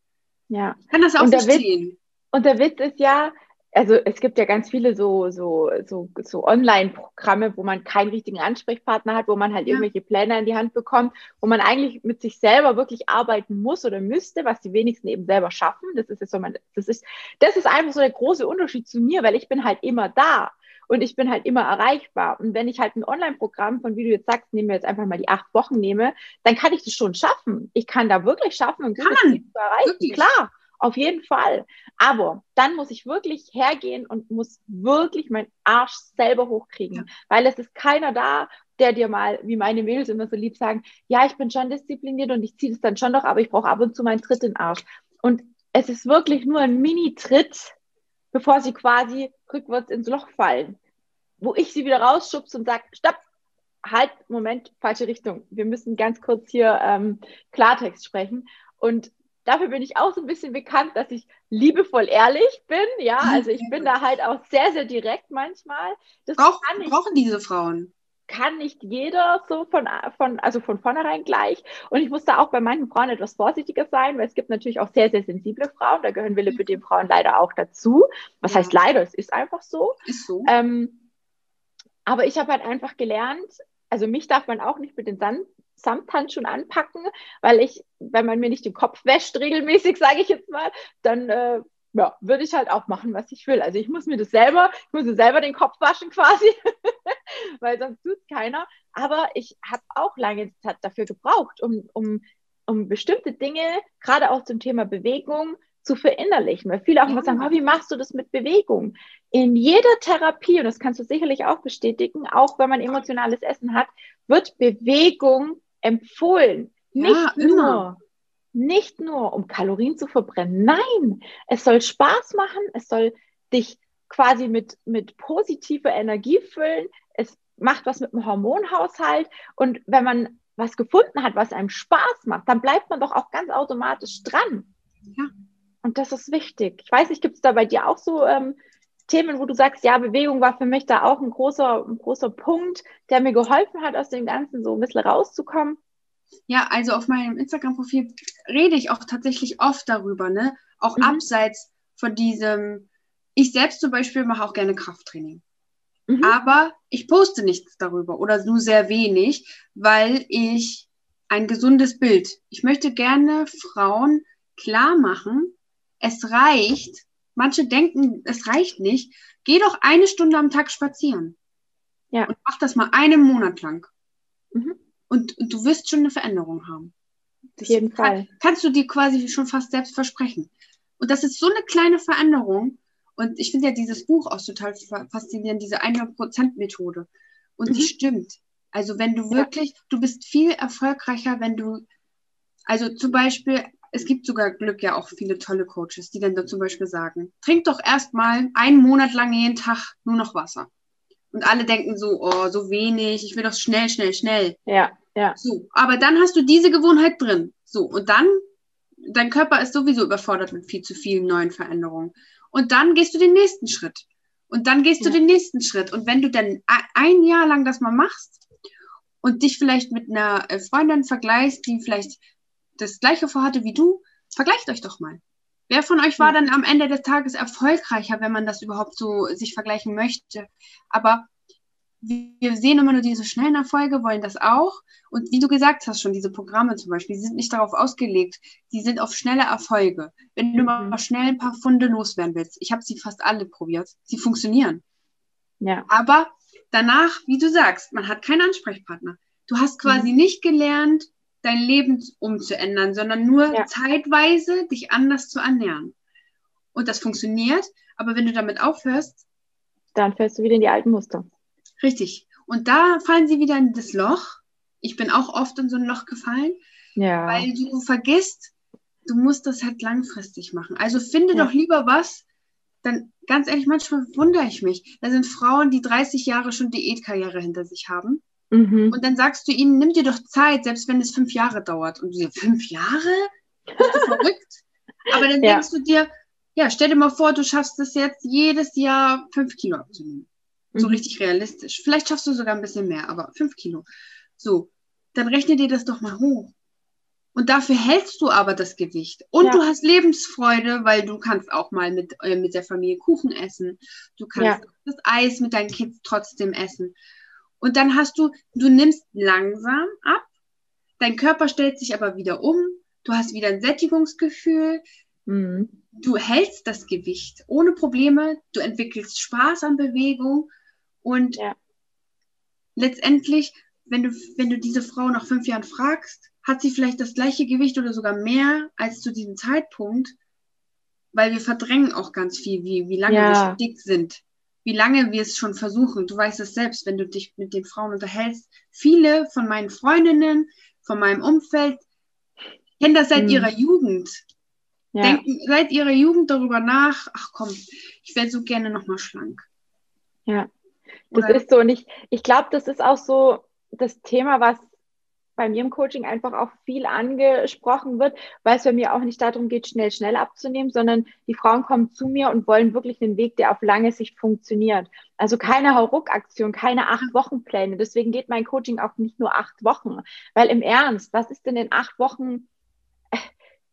Ja. Ich kann das auch Und der Witz- verstehen. Und der Witz ist ja, also es gibt ja ganz viele so, so, so, so Online-Programme, wo man keinen richtigen Ansprechpartner hat, wo man halt Ja. irgendwelche Pläne in die Hand bekommt, wo man eigentlich mit sich selber wirklich arbeiten muss oder müsste, was die wenigsten eben selber schaffen. Das ist jetzt so man, das ist, das ist einfach so der große Unterschied zu mir, weil ich bin halt immer da und ich bin halt immer erreichbar. Und wenn ich halt ein Online-Programm von, wie du jetzt sagst, nehmen wir jetzt einfach mal die acht Wochen nehme, dann kann ich das schon schaffen. Ich kann da wirklich schaffen, ein gutes Kann, Ziel zu erreichen. wirklich. Klar, auf jeden Fall. Aber dann muss ich wirklich hergehen und muss wirklich meinen Arsch selber hochkriegen, Ja. weil es ist keiner da, der dir mal, wie meine Mädels immer so lieb sagen, ja, ich bin schon diszipliniert und ich ziehe das dann schon doch, aber ich brauche ab und zu meinen Tritt in den Arsch. Und es ist wirklich nur ein Mini-Tritt, bevor sie quasi rückwärts ins Loch fallen, wo ich sie wieder rausschubse und sage, stopp, halt, Moment, falsche Richtung. Wir müssen ganz kurz hier ähm, Klartext sprechen. Und dafür bin ich auch so ein bisschen bekannt, dass ich liebevoll ehrlich bin. Ja, Mhm, also ich bin da halt auch sehr, sehr direkt manchmal. Das Brauch, kann ich brauchen diese Frauen. kann nicht jeder so von, von, also von vornherein gleich. Und ich muss da auch bei manchen Frauen etwas vorsichtiger sein, weil es gibt natürlich auch sehr, sehr sensible Frauen. Da gehören wir mit den Frauen leider auch dazu. Was Ja. heißt leider? Es ist einfach so. Ist so. Ähm, aber ich habe halt einfach gelernt, also mich darf man auch nicht mit den Sand Samthandschuhen anpacken, weil ich, wenn man mir nicht den Kopf wäscht, regelmäßig, sage ich jetzt mal, dann äh, ja, würde ich halt auch machen, was ich will. Also ich muss mir das selber, ich muss mir selber den Kopf waschen quasi, weil sonst tut keiner. Aber ich habe auch lange Zeit dafür gebraucht, um, um, um bestimmte Dinge, gerade auch zum Thema Bewegung, zu verinnerlichen. Weil viele auch Ja. immer sagen, oh, wie machst du das mit Bewegung? In jeder Therapie, und das kannst du sicherlich auch bestätigen, auch wenn man emotionales Essen hat, wird Bewegung empfohlen. Ja, Nicht nur, immer. nicht nur, um Kalorien zu verbrennen. Nein, es soll Spaß machen, es soll dich quasi mit, mit positiver Energie füllen. Es macht was mit dem Hormonhaushalt. Und wenn man was gefunden hat, was einem Spaß macht, dann bleibt man doch auch ganz automatisch dran. Ja. Und das ist wichtig. Ich weiß nicht, gibt es da bei dir auch so ähm, Themen, wo du sagst, ja, Bewegung war für mich da auch ein großer, ein großer Punkt, der mir geholfen hat, aus dem Ganzen so ein bisschen rauszukommen? Ja, also auf meinem Instagram-Profil rede ich auch tatsächlich oft darüber, ne? Auch Mhm. abseits von diesem. Ich selbst zum Beispiel mache auch gerne Krafttraining. Mhm. Aber ich poste nichts darüber oder nur sehr wenig, weil ich ein gesundes Bild. Ich möchte gerne Frauen klar machen, es reicht. Manche denken, es reicht nicht. Geh doch eine Stunde am Tag spazieren. Ja. Und mach das mal einen Monat lang. Mhm. Und, und du wirst schon eine Veränderung haben. Auf jeden kann, Fall. Kannst du dir quasi schon fast selbst versprechen. Und das ist so eine kleine Veränderung. Und ich finde ja dieses Buch auch total fa- faszinierend, diese 100%-Methode. Und die Mhm. stimmt. Also wenn du Ja. wirklich, du bist viel erfolgreicher, wenn du, also zum Beispiel, es gibt sogar Glück ja auch viele tolle Coaches, die dann da zum Beispiel sagen, trink doch erstmal einen Monat lang jeden Tag nur noch Wasser. Und alle denken so, oh, so wenig, ich will doch schnell, schnell, schnell. Ja, ja. So, aber dann hast du diese Gewohnheit drin. So, und dann, dein Körper ist sowieso überfordert mit viel zu vielen neuen Veränderungen. Und dann gehst du den nächsten Schritt. Und dann gehst Ja. du den nächsten Schritt. Und wenn du dann ein Jahr lang das mal machst und dich vielleicht mit einer äh, Freundin vergleichst, die vielleicht das gleiche vorhatte wie du, vergleicht euch doch mal. Wer von euch war dann am Ende des Tages erfolgreicher, wenn man das überhaupt so sich vergleichen möchte? Aber wir sehen immer nur diese schnellen Erfolge, wollen das auch. Und wie du gesagt hast schon, diese Programme zum Beispiel, die sind nicht darauf ausgelegt, die sind auf schnelle Erfolge. Wenn du mal Mhm. schnell ein paar Funde loswerden willst, ich habe sie fast alle probiert, sie funktionieren. Ja, Aber danach, wie du sagst, man hat keinen Ansprechpartner. Du hast Mhm. quasi nicht gelernt, dein Leben umzuändern, sondern nur Ja. zeitweise dich anders zu ernähren. Und das funktioniert, aber wenn du damit aufhörst, dann fällst du wieder in die alten Muster. Richtig. Und da fallen sie wieder in das Loch. Ich bin auch oft in so ein Loch gefallen. Ja. Weil du vergisst, du musst das halt langfristig machen. Also finde Ja. doch lieber was, dann ganz ehrlich, manchmal wundere ich mich. Da sind Frauen, die 30 Jahre schon Diätkarriere hinter sich haben. Mhm. Und dann sagst du ihnen, nimm dir doch Zeit, selbst wenn es fünf Jahre dauert. Und du dir, fünf Jahre? Bist du verrückt? Aber dann Ja. denkst du dir, ja, stell dir mal vor, du schaffst es jetzt jedes Jahr fünf Kilo abzunehmen. So Mhm. richtig realistisch. Vielleicht schaffst du sogar ein bisschen mehr, aber fünf Kilo. So, dann rechne dir das doch mal hoch. Und dafür hältst du aber das Gewicht. Und Ja. du hast Lebensfreude, weil du kannst auch mal mit, äh, mit der Familie Kuchen essen. Du kannst das Eis mit deinen Kids trotzdem essen. Und dann hast du, du nimmst langsam ab, dein Körper stellt sich aber wieder um, du hast wieder ein Sättigungsgefühl, Mhm. du hältst das Gewicht ohne Probleme, du entwickelst Spaß an Bewegung und Ja. letztendlich, wenn du, wenn du diese Frau nach fünf Jahren fragst, hat sie vielleicht das gleiche Gewicht oder sogar mehr als zu diesem Zeitpunkt, weil wir verdrängen auch ganz viel, wie, wie lange Ja. wir schon dick sind, wie lange wir es schon versuchen. Du weißt es selbst, wenn du dich mit den Frauen unterhältst. Viele von meinen Freundinnen, von meinem Umfeld, kennen das seit Mhm. ihrer Jugend Ja. denken seit ihrer Jugend darüber nach, ach komm, ich wäre so gerne nochmal schlank. Ja. Das Oder- ist so und ich, ich glaube, das ist auch so das Thema, was bei mir im Coaching einfach auch viel angesprochen wird, weil es bei mir auch nicht darum geht, schnell, schnell abzunehmen, sondern die Frauen kommen zu mir und wollen wirklich einen Weg, der auf lange Sicht funktioniert. Also keine Hauruck-Aktion, keine acht Wochen Pläne. Deswegen geht mein Coaching auch nicht nur acht Wochen. Weil im Ernst, was ist denn in acht Wochen?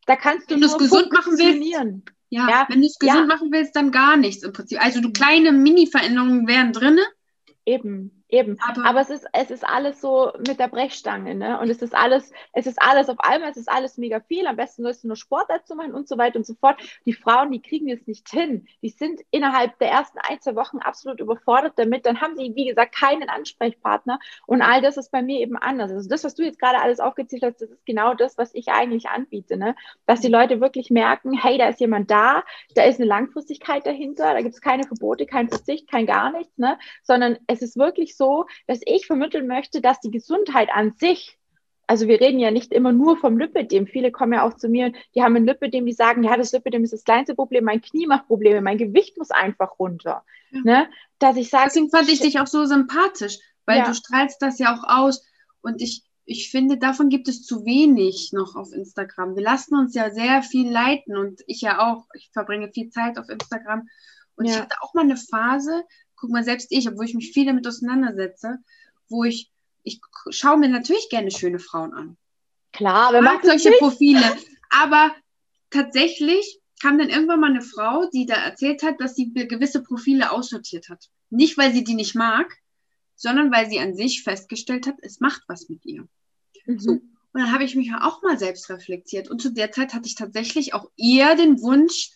Da kannst du Wenn du es gesund machen willst, funktionieren. Ja, Ja, wenn du es gesund ja. machen willst, dann gar nichts im Prinzip. Also du kleine Mini-Veränderungen wären drinne, Eben, eben. aber, Aber es ist, es ist alles so mit der Brechstange, ne? Und es ist alles, es ist alles auf einmal, es ist alles mega viel. Am besten sollst du nur Sport dazu machen und so weiter und so fort. Die Frauen, die kriegen es nicht hin. Die sind innerhalb der ersten ein, zwei Wochen absolut überfordert damit. Dann haben sie, wie gesagt, keinen Ansprechpartner. Und all das ist bei mir eben anders. Also das, was du jetzt gerade alles aufgezählt hast, das ist genau das, was ich eigentlich anbiete, ne? Dass die Leute wirklich merken, hey, da ist jemand da, da ist eine Langfristigkeit dahinter, da gibt es keine Verbote, kein Verzicht, kein gar nichts, ne? Sondern es ist wirklich so, dass ich vermitteln möchte, dass die Gesundheit an sich, also wir reden ja nicht immer nur vom Lipidem. Viele kommen ja auch zu mir, die haben ein Lipidem, die sagen, ja, das Lipidem ist das kleinste Problem, mein Knie macht Probleme, mein Gewicht muss einfach runter. Ja. Ne? Dass ich sage, deswegen fand ich dich auch so sympathisch, weil Ja. du strahlst das ja auch aus und ich, ich finde, davon gibt es zu wenig noch auf Instagram. Wir lassen uns ja sehr viel leiten und ich ja auch. Ich verbringe viel Zeit auf Instagram und ich Ja. hatte auch mal eine Phase, guck mal, selbst ich, obwohl ich mich viel damit auseinandersetze, wo ich, ich schaue mir natürlich gerne schöne Frauen an. klar, macht das solche nicht? Profile. Aber tatsächlich kam dann irgendwann mal eine Frau, die da erzählt hat, dass sie gewisse Profile aussortiert hat. Nicht, weil sie die nicht mag, sondern weil sie an sich festgestellt hat, es macht was mit ihr. Mhm. So. Und dann habe ich mich auch mal selbst reflektiert. Und zu der Zeit hatte ich tatsächlich auch eher den Wunsch,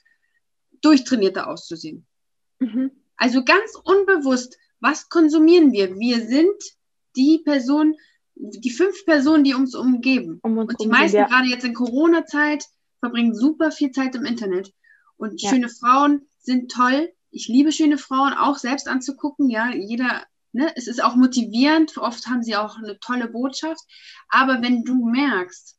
durchtrainierter auszusehen. Mhm. Also ganz unbewusst, was konsumieren wir? Wir sind die Person, die fünf Personen, die uns umgeben. Um uns Und die meisten, wir- gerade jetzt in Corona-Zeit, verbringen super viel Zeit im Internet. Und Ja. schöne Frauen sind toll. Ich liebe schöne Frauen auch selbst anzugucken. Ja, jeder, ne, es ist auch motivierend. Oft haben sie auch eine tolle Botschaft. Aber wenn du merkst,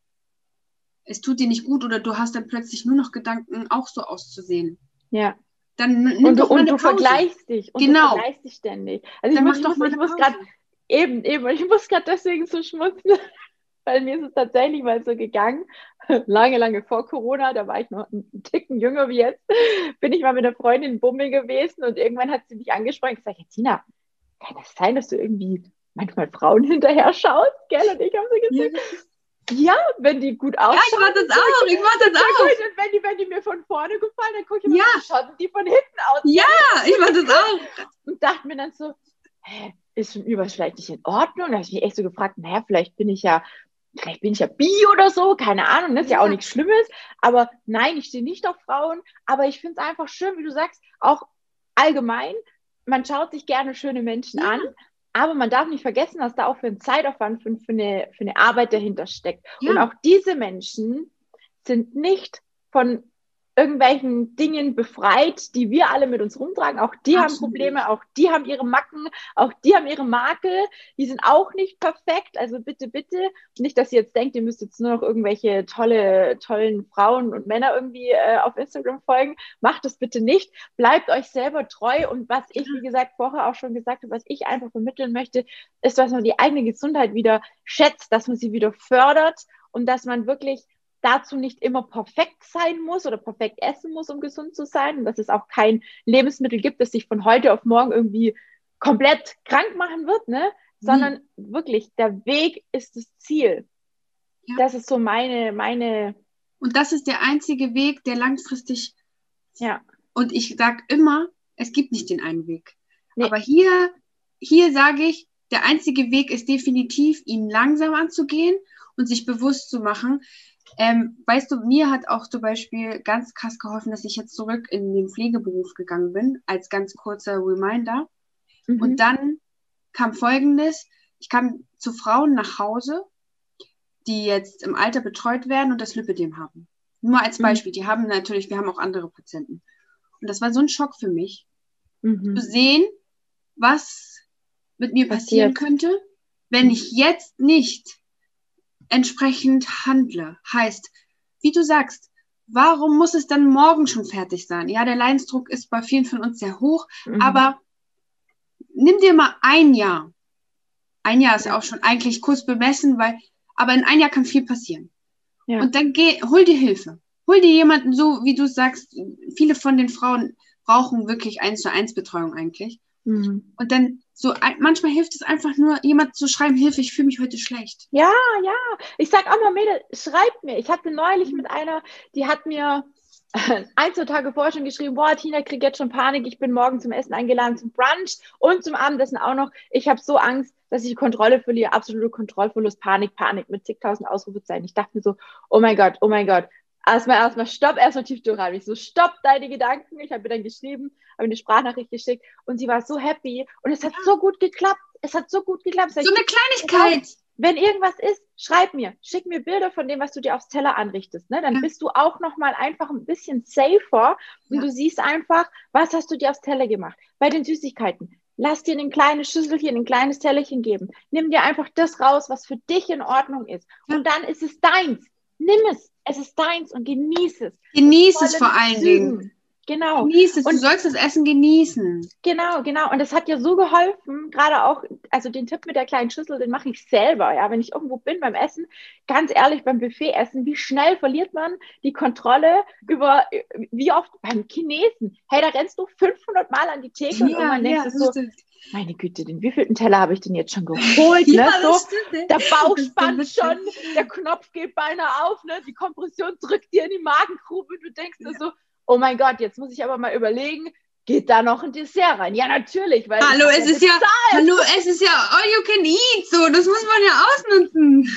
es tut dir nicht gut oder du hast dann plötzlich nur noch Gedanken, auch so auszusehen, ja. Dann nimm Und du, und du vergleichst dich. Und Genau. du vergleichst dich ständig. Also Dann ich muss, doch ich mal muss, ich eine muss gerade. Eben, eben. Ich muss gerade deswegen so schmutzen, weil mir ist es tatsächlich mal so gegangen. Lange, lange vor Corona, da war ich noch einen Ticken jünger wie jetzt, bin ich mal mit einer Freundin in Bummel gewesen und irgendwann hat sie mich angesprochen und gesagt, Tina, kann das sein, dass du irgendwie manchmal Frauen hinterher schaust? Gell? Und ich habe so gesagt, ja, wenn die gut ja, ausschauen. ich mach das auch, ich mach das Ja, auch. und wenn die, wenn die mir von vorne gefallen, dann gucke ich immer, Ja. wie schauen die von hinten aus? Ja, ich mach das auch. und dachte mir dann so, hä, ist schon überall vielleicht nicht in Ordnung? Da habe ich mich echt so gefragt, naja, vielleicht bin ich ja, vielleicht bin ich ja bi oder so, keine Ahnung, das ist ja, Ja. auch nichts Schlimmes. Aber nein, ich stehe nicht auf Frauen, aber ich finde es einfach schön, wie du sagst, auch allgemein, man schaut sich gerne schöne Menschen Ja. an, aber man darf nicht vergessen, dass da auch für einen Zeitaufwand, für, für, eine, für eine Arbeit dahinter steckt. Ja. Und auch diese Menschen sind nicht von irgendwelchen Dingen befreit, die wir alle mit uns rumtragen. Auch die Absolut. haben Probleme, auch die haben ihre Macken, auch die haben ihre Makel. Die sind auch nicht perfekt. Also bitte, bitte, nicht, dass ihr jetzt denkt, ihr müsst jetzt nur noch irgendwelche tolle, tollen Frauen und Männer irgendwie äh, auf Instagram folgen. Macht das bitte nicht. Bleibt euch selber treu. Und was ich, wie gesagt, vorher auch schon gesagt habe, was ich einfach vermitteln möchte, ist, dass man die eigene Gesundheit wieder schätzt, dass man sie wieder fördert und dass man wirklich dazu nicht immer perfekt sein muss oder perfekt essen muss, um gesund zu sein. Und dass es auch kein Lebensmittel gibt, das sich von heute auf morgen irgendwie komplett krank machen wird, ne? Sondern mhm. wirklich, der Weg ist das Ziel. Ja. Das ist so meine, meine. Und das ist der einzige Weg, der langfristig. Ja. Und ich sage immer, es gibt nicht den einen Weg. Nee. Aber hier, hier sage ich, der einzige Weg ist definitiv, ihn langsam anzugehen und sich bewusst zu machen, ähm, weißt du, mir hat auch zum Beispiel ganz krass geholfen, dass ich jetzt zurück in den Pflegeberuf gegangen bin, als ganz kurzer Reminder. Mhm. Und dann kam Folgendes. Ich kam zu Frauen nach Hause, die jetzt im Alter betreut werden und das Lipidem haben. Nur als mhm. Beispiel. Mhm. Die haben natürlich, wir haben auch andere Patienten. Und das war so ein Schock für mich, mhm. zu sehen, was mit mir passieren Passiert. könnte, wenn ich jetzt nicht entsprechend handle. Heißt, wie du sagst, warum muss es dann morgen schon fertig sein? Ja, der Leidensdruck ist bei vielen von uns sehr hoch, mhm. aber nimm dir mal ein Jahr. Ein Jahr ist ja auch schon eigentlich kurz bemessen, weil, aber in ein Jahr kann viel passieren. Ja. Und dann geh, hol dir Hilfe. Hol dir jemanden, so wie du sagst, viele von den Frauen brauchen wirklich eins zu eins Betreuung eigentlich. Mhm. Und dann so manchmal hilft es einfach nur, jemand zu schreiben, Hilfe, ich fühle mich heute schlecht. Ja, ja. Ich sag auch mal, Mädel, schreibt mir. Ich hatte neulich mhm. mit einer, die hat mir ein, zwei Tage vorher schon geschrieben, boah, Tina kriegt jetzt schon Panik, ich bin morgen zum Essen eingeladen, zum Brunch und zum Abendessen auch noch. Ich habe so Angst, dass ich die Kontrolle verliere, absolute Kontrollverlust, Panik, Panik mit zigtausend Ausrufezeichen. Ich dachte mir so, oh mein Gott, oh mein Gott, erstmal, erstmal, stopp, erstmal tief durchhalten. Ich so, stopp deine Gedanken. Ich habe ihr dann geschrieben, habe eine Sprachnachricht geschickt und sie war so happy und es hat so gut geklappt. Es hat so gut geklappt. So eine Kleinigkeit. Wenn irgendwas ist, schreib mir, schick mir Bilder von dem, was du dir aufs Teller anrichtest. Ne? Dann ja. bist du auch noch mal einfach ein bisschen safer und ja. du siehst einfach, was hast du dir aufs Teller gemacht. Bei den Süßigkeiten, lass dir ein kleines Schüsselchen, ein kleines Tellerchen geben. Nimm dir einfach das raus, was für dich in Ordnung ist. Und dann ist es deins. Nimm es. Es ist deins und genieß es. Genieß es vor allen Zügen. Dingen. Genau. Genieß es, und, du sollst das Essen genießen. Genau, genau. Und das hat ja so geholfen, gerade auch, also den Tipp mit der kleinen Schüssel, den mache ich selber, ja, wenn ich irgendwo bin beim Essen, ganz ehrlich, beim Buffet-Essen, wie schnell verliert man die Kontrolle über, wie oft beim Chinesen? Hey, da rennst du 500 Mal an die Theke ja, und denkst ja, du so, meine Güte, den wievielten Teller habe ich denn jetzt schon geholt? ja, ne? so, stimmt, der Bauch spannt schon, der Knopf geht beinahe auf, ne? die Kompression drückt dir in die Magengrube und du denkst ja. dir so, oh mein Gott, jetzt muss ich aber mal überlegen, geht da noch ein Dessert rein? Ja, natürlich. Weil hallo, es ist ja, hallo, es ist ja all you can eat, so, das muss man ja ausnutzen.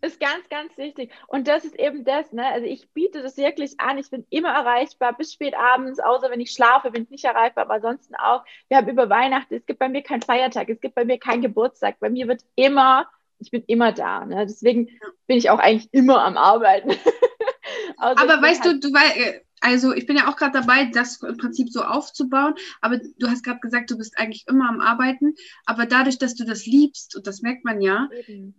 Ist ganz, ganz wichtig. Und das ist eben das, ne? Also ich biete das wirklich an. Ich bin immer erreichbar bis spät abends, außer wenn ich schlafe, bin ich nicht erreichbar, aber ansonsten auch. Wir haben über Weihnachten, es gibt bei mir keinen Feiertag, es gibt bei mir keinen Geburtstag. Bei mir wird immer, ich bin immer da. Ne? Deswegen bin ich auch eigentlich immer am Arbeiten. aber weißt halt du, du weißt, also ich bin ja auch gerade dabei, das im Prinzip so aufzubauen, aber du hast gerade gesagt, du bist eigentlich immer am Arbeiten, aber dadurch, dass du das liebst, und das merkt man ja, Eben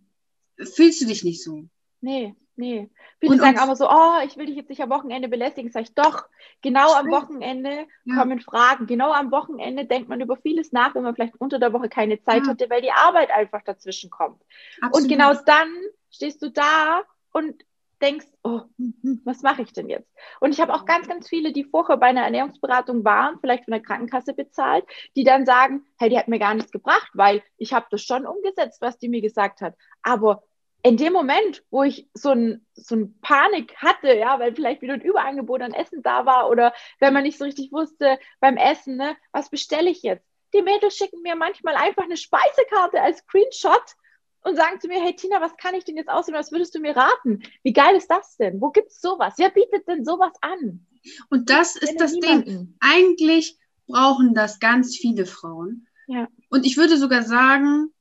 fühlst du dich nicht so. Nee, nee. Viele und, sagen aber so, oh, ich will dich jetzt nicht am Wochenende belästigen. Sag ich doch, genau am Wochenende ja. kommen Fragen. Genau am Wochenende denkt man über vieles nach, wenn man vielleicht unter der Woche keine Zeit ja. hatte, weil die Arbeit einfach dazwischen kommt. Absolut. Und genau dann stehst du da und denkst, oh, hm, hm, was mache ich denn jetzt? Und ich habe auch ganz, ganz viele, die vorher bei einer Ernährungsberatung waren, vielleicht von der Krankenkasse bezahlt, die dann sagen, hey, die hat mir gar nichts gebracht, weil ich habe das schon umgesetzt, was die mir gesagt hat. Aber in dem Moment, wo ich so ein, so ein Panik hatte, ja, weil vielleicht wieder ein Überangebot an Essen da war oder wenn man nicht so richtig wusste beim Essen, ne, was bestelle ich jetzt? Die Mädels schicken mir manchmal einfach eine Speisekarte als Screenshot und sagen zu mir, hey Tina, was kann ich denn jetzt aussehen? Was würdest du mir raten? Wie geil ist das denn? Wo gibt's sowas? Wer bietet denn sowas an? Und das ist das niemanden. Ding. Eigentlich brauchen das ganz viele Frauen. Ja. Und ich würde sogar sagen,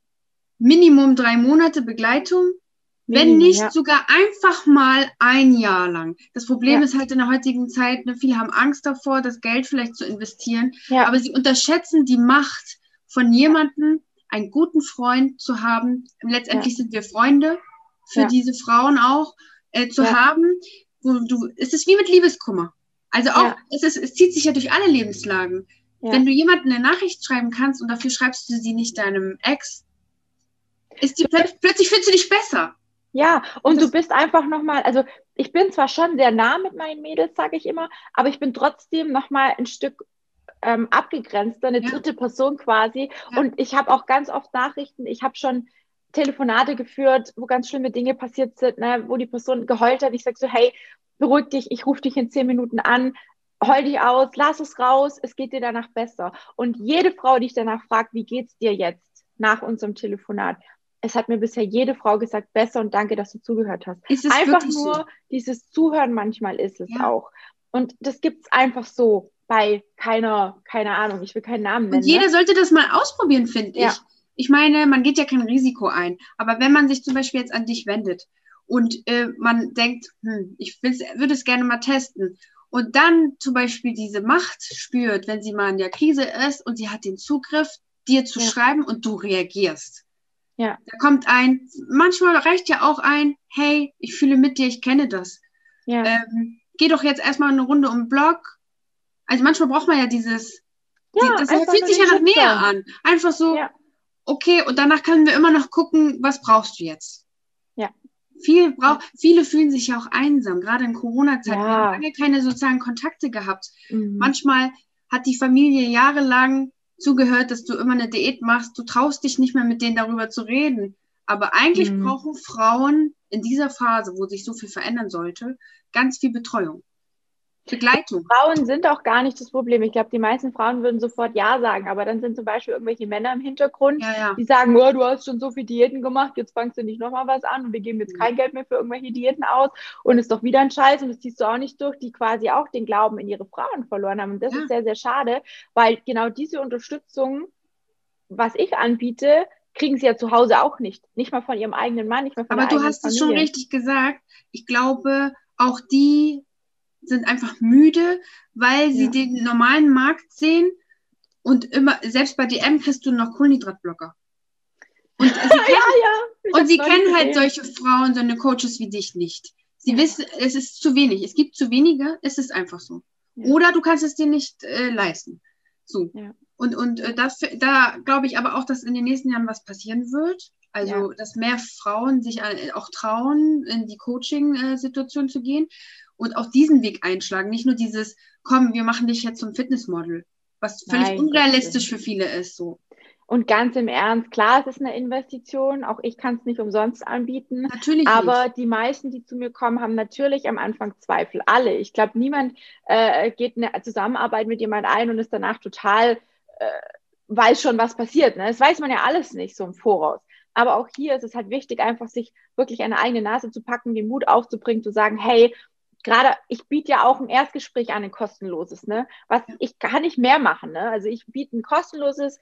Minimum drei Monate Begleitung, Wenn nicht ja. sogar einfach mal ein Jahr lang. Das Problem ja. ist halt in der heutigen Zeit, ne, viele haben Angst davor, das Geld vielleicht zu investieren, aber sie unterschätzen die Macht von jemandem, einen guten Freund zu haben. Letztendlich sind wir Freunde für diese Frauen auch äh, zu haben, wo du, es ist wie mit Liebeskummer. Also auch, es, ist, es zieht sich ja durch alle Lebenslagen. Wenn du jemandem eine Nachricht schreiben kannst und dafür schreibst du sie nicht deinem Ex, ist die, plötzlich fühlst du dich besser. Ja, und das du bist einfach nochmal, also ich bin zwar schon sehr nah mit meinen Mädels, sage ich immer, aber ich bin trotzdem nochmal ein Stück ähm, abgegrenzter, eine ja. dritte Person quasi. Ja. Und ich habe auch ganz oft Nachrichten, ich habe schon Telefonate geführt, wo ganz schlimme Dinge passiert sind, ne, wo die Person geheult hat. Ich sage so, hey, beruhig dich, ich rufe dich in zehn Minuten an, heul dich aus, lass es raus, es geht dir danach besser. Und jede Frau, die ich danach fragt, wie geht's dir jetzt nach unserem Telefonat, es hat mir bisher jede Frau gesagt, besser und danke, dass du zugehört hast. einfach nur so? dieses Zuhören manchmal ist es ja. auch. Und das gibt es einfach so bei keiner, keine Ahnung, ich will keinen Namen nennen. Und jeder ne? sollte das mal ausprobieren, finde ja. ich. Ich meine, man geht ja kein Risiko ein. Aber wenn man sich zum Beispiel jetzt an dich wendet und äh, man denkt, hm, ich würde es gerne mal testen und dann zum Beispiel diese Macht spürt, wenn sie mal in der Krise ist und sie hat den Zugriff, dir zu ja. schreiben und du reagierst ja. Da kommt ein, manchmal reicht ja auch ein, hey, ich fühle mit dir, ich kenne das. Ja. Ähm, geh doch jetzt erstmal eine Runde um den Block. Also manchmal braucht man ja dieses, ja, die, das fühlt sich ja nach näher an. Einfach so, ja. okay, und danach können wir immer noch gucken, was brauchst du jetzt? Ja. Viel brauch, viele fühlen sich ja auch einsam, gerade in Corona-Zeiten. Ja. Wir haben lange keine sozialen Kontakte gehabt. Mhm. Manchmal hat die Familie jahrelang zugehört, dass du immer eine Diät machst. Du traust dich nicht mehr mit denen darüber zu reden. Aber eigentlich mhm. brauchen Frauen in dieser Phase, wo sich so viel verändern sollte, ganz viel Betreuung. Begleitung. Frauen sind auch gar nicht das Problem. Ich glaube, die meisten Frauen würden sofort Ja sagen, aber dann sind zum Beispiel irgendwelche Männer im Hintergrund, ja, ja. die sagen, oh, du hast schon so viele Diäten gemacht, jetzt fangst du nicht nochmal was an und wir geben jetzt mhm. kein Geld mehr für irgendwelche Diäten aus und ist doch wieder ein Scheiß und das ziehst du auch nicht durch, die quasi auch den Glauben in ihre Frauen verloren haben. Und das ja. ist sehr, sehr schade, weil genau diese Unterstützung, was ich anbiete, kriegen sie ja zu Hause auch nicht. Nicht mal von ihrem eigenen Mann, nicht mal von Aber du hast es schon richtig gesagt. Ich glaube, auch die sind einfach müde, weil sie ja. den normalen Markt sehen und immer, selbst bei DM kriegst du noch Kohlenhydratblocker. Und sie kennen, ja, ja. Und sie kennen halt solche Frauen, so eine Coaches wie dich nicht. Sie wissen, es ist zu wenig. Es gibt zu wenige, es ist einfach so. Oder du kannst es dir nicht äh, leisten. So. Und, und äh, das, da glaube ich aber auch, dass in den nächsten Jahren was passieren wird. Also, ja. dass mehr Frauen sich äh, auch trauen, in die Coaching-Situation zu gehen und auch diesen Weg einschlagen. Nicht nur dieses, komm, wir machen dich jetzt zum Fitnessmodel, was völlig Nein, unrealistisch für viele ist. So. Und ganz im Ernst, klar, es ist eine Investition. Auch ich kann es nicht umsonst anbieten. Natürlich. Aber nicht. die meisten, die zu mir kommen, haben natürlich am Anfang Zweifel. Alle. Ich glaube, niemand äh, geht eine Zusammenarbeit mit jemand ein und ist danach total, äh, weiß schon, was passiert. Ne? Das weiß man ja alles nicht so im Voraus. Aber auch hier ist es halt wichtig, einfach sich wirklich eine eigene Nase zu packen, den Mut aufzubringen, zu sagen, hey, gerade, ich biete ja auch ein Erstgespräch an, ein kostenloses, ne? Was ich kann nicht mehr machen, ne? Also ich biete ein kostenloses,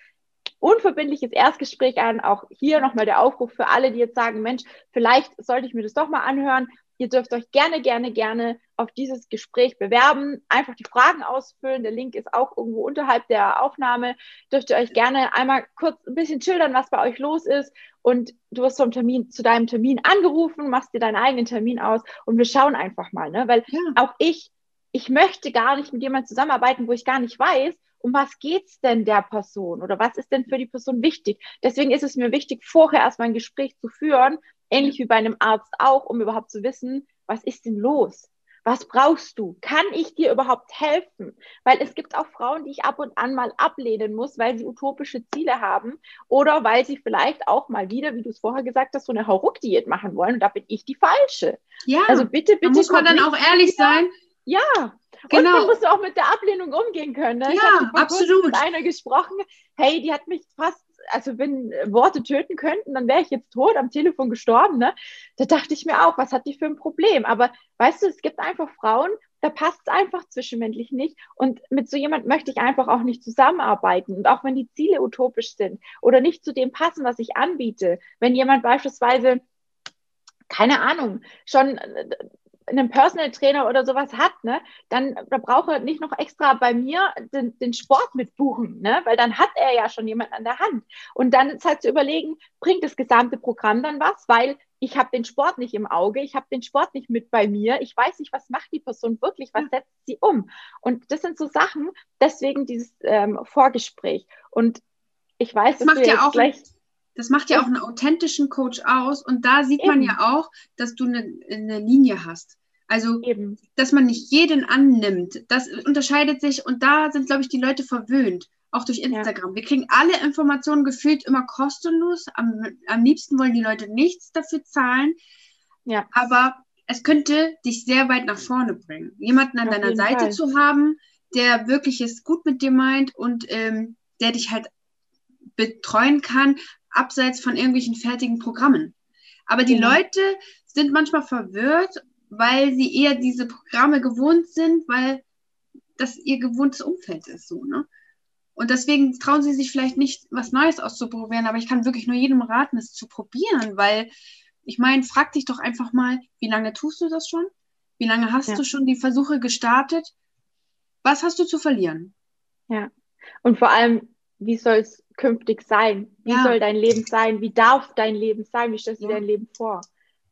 unverbindliches Erstgespräch an. Auch hier nochmal der Aufruf für alle, die jetzt sagen, Mensch, vielleicht sollte ich mir das doch mal anhören. Ihr dürft euch gerne, gerne, gerne auf dieses Gespräch bewerben. Einfach die Fragen ausfüllen. Der Link ist auch irgendwo unterhalb der Aufnahme. Dürft ihr euch gerne einmal kurz ein bisschen schildern, was bei euch los ist. Und du wirst vom Termin zu deinem Termin angerufen, machst dir deinen eigenen Termin aus und wir schauen einfach mal, ne? Weil ja. auch ich, ich möchte gar nicht mit jemandem zusammenarbeiten, wo ich gar nicht weiß, um was geht's denn der Person oder was ist denn für die Person wichtig. Deswegen ist es mir wichtig, vorher erstmal ein Gespräch zu führen, ähnlich wie bei einem Arzt auch, um überhaupt zu wissen, was ist denn los? Was brauchst du? Kann ich dir überhaupt helfen? Weil es gibt auch Frauen, die ich ab und an mal ablehnen muss, weil sie utopische Ziele haben oder weil sie vielleicht auch mal wieder, wie du es vorher gesagt hast, so eine Hauruck-Diät machen wollen. Und da bin ich die Falsche. Ja, also bitte, bitte. Da muss man dann auch ehrlich wieder. sein. Ja, genau. Und dann musst du auch mit der Ablehnung umgehen können. Ne? Ja, absolut. Ich mit einer gesprochen, hey, die hat mich fast also wenn Worte töten könnten, dann wäre ich jetzt tot, am Telefon gestorben. Ne? Da dachte ich mir auch, was hat die für ein Problem? Aber weißt du, es gibt einfach Frauen, da passt es einfach zwischenmännlich nicht. Und mit so jemand möchte ich einfach auch nicht zusammenarbeiten. Und auch wenn die Ziele utopisch sind oder nicht zu dem passen, was ich anbiete, wenn jemand beispielsweise keine Ahnung, schon äh, einen Personal Trainer oder sowas hat, ne, dann da braucht er nicht noch extra bei mir den, den Sport mitbuchen, ne, weil dann hat er ja schon jemand an der Hand. Und dann ist halt zu überlegen, bringt das gesamte Programm dann was, weil ich habe den Sport nicht im Auge, ich habe den Sport nicht mit bei mir, ich weiß nicht, was macht die Person wirklich, was setzt sie um. Und das sind so Sachen, deswegen dieses ähm, Vorgespräch. Und ich weiß, das macht ja auch gleich das macht ja auch einen authentischen Coach aus. Und da sieht Eben. man ja auch, dass du eine, eine Linie hast. Also, Eben. dass man nicht jeden annimmt, das unterscheidet sich und da sind, glaube ich, die Leute verwöhnt, auch durch Instagram. Ja. Wir kriegen alle Informationen gefühlt immer kostenlos. Am, am liebsten wollen die Leute nichts dafür zahlen. Ja. Aber es könnte dich sehr weit nach vorne bringen. Jemanden an Auf deiner Seite Fall. zu haben, der wirklich es gut mit dir meint und ähm, der dich halt betreuen kann, abseits von irgendwelchen fertigen Programmen. Aber die ja. Leute sind manchmal verwirrt weil sie eher diese Programme gewohnt sind, weil das ihr gewohntes Umfeld ist so, ne? Und deswegen trauen sie sich vielleicht nicht, was Neues auszuprobieren, aber ich kann wirklich nur jedem raten, es zu probieren, weil ich meine, frag dich doch einfach mal, wie lange tust du das schon? Wie lange hast ja. du schon die Versuche gestartet? Was hast du zu verlieren? Ja. Und vor allem, wie soll es künftig sein? Wie ja. soll dein Leben sein? Wie darf dein Leben sein? Wie stellst du ja. dein Leben vor?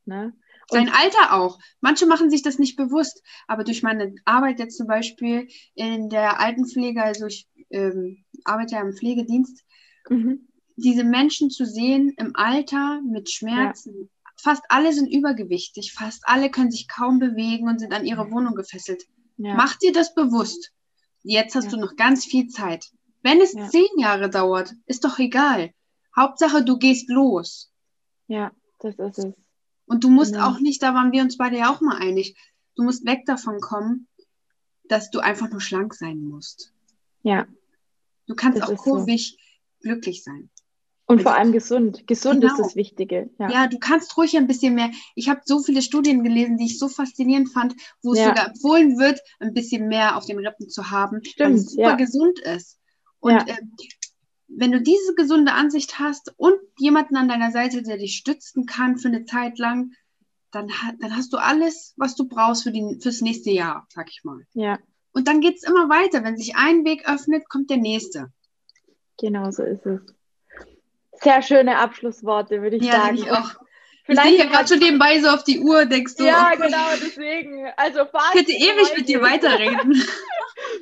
Ne? Sein Alter auch. Manche machen sich das nicht bewusst, aber durch meine Arbeit jetzt zum Beispiel in der Altenpflege, also ich ähm, arbeite ja im Pflegedienst, mhm. diese Menschen zu sehen im Alter mit Schmerzen. Ja. Fast alle sind übergewichtig, fast alle können sich kaum bewegen und sind an ihre Wohnung gefesselt. Ja. Mach dir das bewusst. Jetzt hast ja. du noch ganz viel Zeit. Wenn es zehn Jahre dauert, ist doch egal. Hauptsache, du gehst los. Ja, das ist es. Und du musst genau. auch nicht, da waren wir uns beide ja auch mal einig, du musst weg davon kommen, dass du einfach nur schlank sein musst. Ja. Du kannst auch kurvig so. glücklich sein. Und also, vor allem gesund. Gesund genau. ist das Wichtige. Ja. ja. du kannst ruhig ein bisschen mehr. Ich habe so viele Studien gelesen, die ich so faszinierend fand, wo es ja. sogar empfohlen wird, ein bisschen mehr auf den Rippen zu haben, Stimmt, weil es super ja. gesund ist. Und äh, wenn du diese gesunde Ansicht hast und jemanden an deiner Seite, der dich stützen kann für eine Zeit lang, dann, dann hast du alles, was du brauchst für die, fürs nächste Jahr, sag ich mal. Ja. Und dann geht es immer weiter. Wenn sich ein Weg öffnet, kommt der nächste. Genau so ist es. Sehr schöne Abschlussworte, würde ich ja, sagen. Ich auch. Vielleicht ich sehe gerade schon nebenbei so auf die Uhr, denkst du. Ja, oh genau, deswegen. Also ich könnte ewig mit dir weiterreden.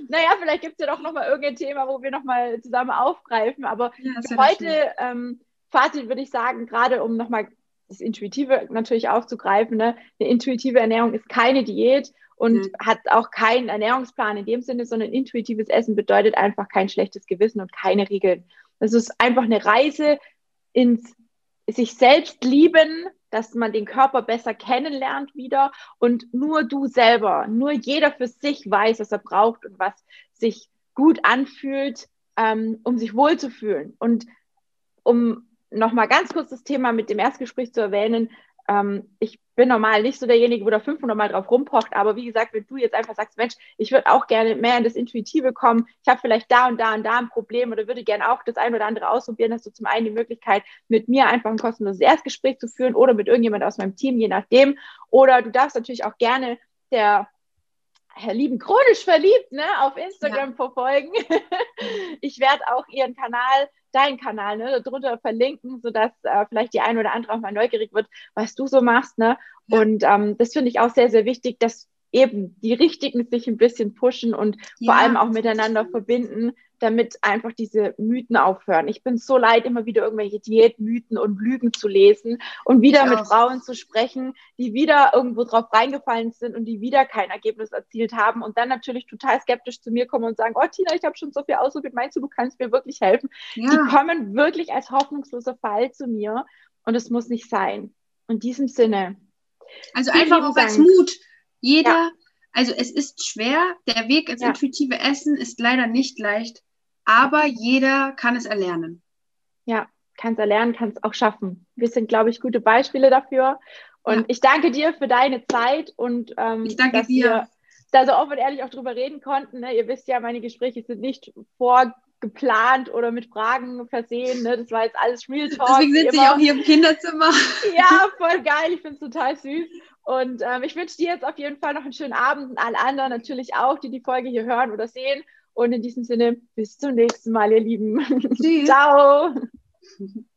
naja, vielleicht gibt es ja doch nochmal irgendein Thema, wo wir nochmal zusammen aufgreifen. Aber ja, heute, ähm, Fazit würde ich sagen, gerade um nochmal das Intuitive natürlich aufzugreifen, ne? eine intuitive Ernährung ist keine Diät und mhm. hat auch keinen Ernährungsplan in dem Sinne, sondern intuitives Essen bedeutet einfach kein schlechtes Gewissen und keine Regeln. Das ist einfach eine Reise ins sich selbst lieben, dass man den Körper besser kennenlernt wieder und nur du selber, nur jeder für sich weiß, was er braucht und was sich gut anfühlt, ähm, um sich wohlzufühlen. Und um nochmal ganz kurz das Thema mit dem Erstgespräch zu erwähnen, ähm, ich bin normal nicht so derjenige, wo da 500 Mal drauf rumpocht, aber wie gesagt, wenn du jetzt einfach sagst, Mensch, ich würde auch gerne mehr in das Intuitive kommen, ich habe vielleicht da und da und da ein Problem oder würde gerne auch das ein oder andere ausprobieren, hast du zum einen die Möglichkeit, mit mir einfach ein kostenloses Erstgespräch zu führen oder mit irgendjemand aus meinem Team, je nachdem. Oder du darfst natürlich auch gerne der Herr Lieben chronisch verliebt, ne, auf Instagram ja. verfolgen. ich werde auch ihren Kanal, deinen Kanal, ne, darunter verlinken, sodass äh, vielleicht die eine oder andere auch mal neugierig wird, was du so machst, ne. Ja. Und ähm, das finde ich auch sehr, sehr wichtig, dass eben die Richtigen sich ein bisschen pushen und ja, vor allem auch miteinander verbinden, damit einfach diese Mythen aufhören. Ich bin so leid, immer wieder irgendwelche Diätmythen und Lügen zu lesen und wieder ich mit. Frauen zu sprechen, die wieder irgendwo drauf reingefallen sind und die wieder kein Ergebnis erzielt haben und dann natürlich total skeptisch zu mir kommen und sagen, oh Tina, ich habe schon so viel ausprobiert, meinst du, du kannst mir wirklich helfen? Ja. Die kommen wirklich als hoffnungsloser Fall zu mir und es muss nicht sein. In diesem Sinne. Also einfach auch als Mut. Jeder, ja. also es ist schwer, der Weg ins ja. intuitive Essen ist leider nicht leicht, aber jeder kann es erlernen. Ja, kann es erlernen, kann es auch schaffen. Wir sind, glaube ich, gute Beispiele dafür. Und ja. ich danke dir für deine Zeit und ähm, ich danke dass dir. wir da so offen und ehrlich auch drüber reden konnten. Ne? Ihr wisst ja, meine Gespräche sind nicht vorgeplant oder mit Fragen versehen. Ne? Das war jetzt alles Real Talk. Deswegen sitze ich auch hier im Kinderzimmer. ja, voll geil. Ich finde es total süß. Und ähm, ich wünsche dir jetzt auf jeden Fall noch einen schönen Abend und allen anderen natürlich auch, die die Folge hier hören oder sehen. Und in diesem Sinne, bis zum nächsten Mal, ihr Lieben. Tschüss. Ciao.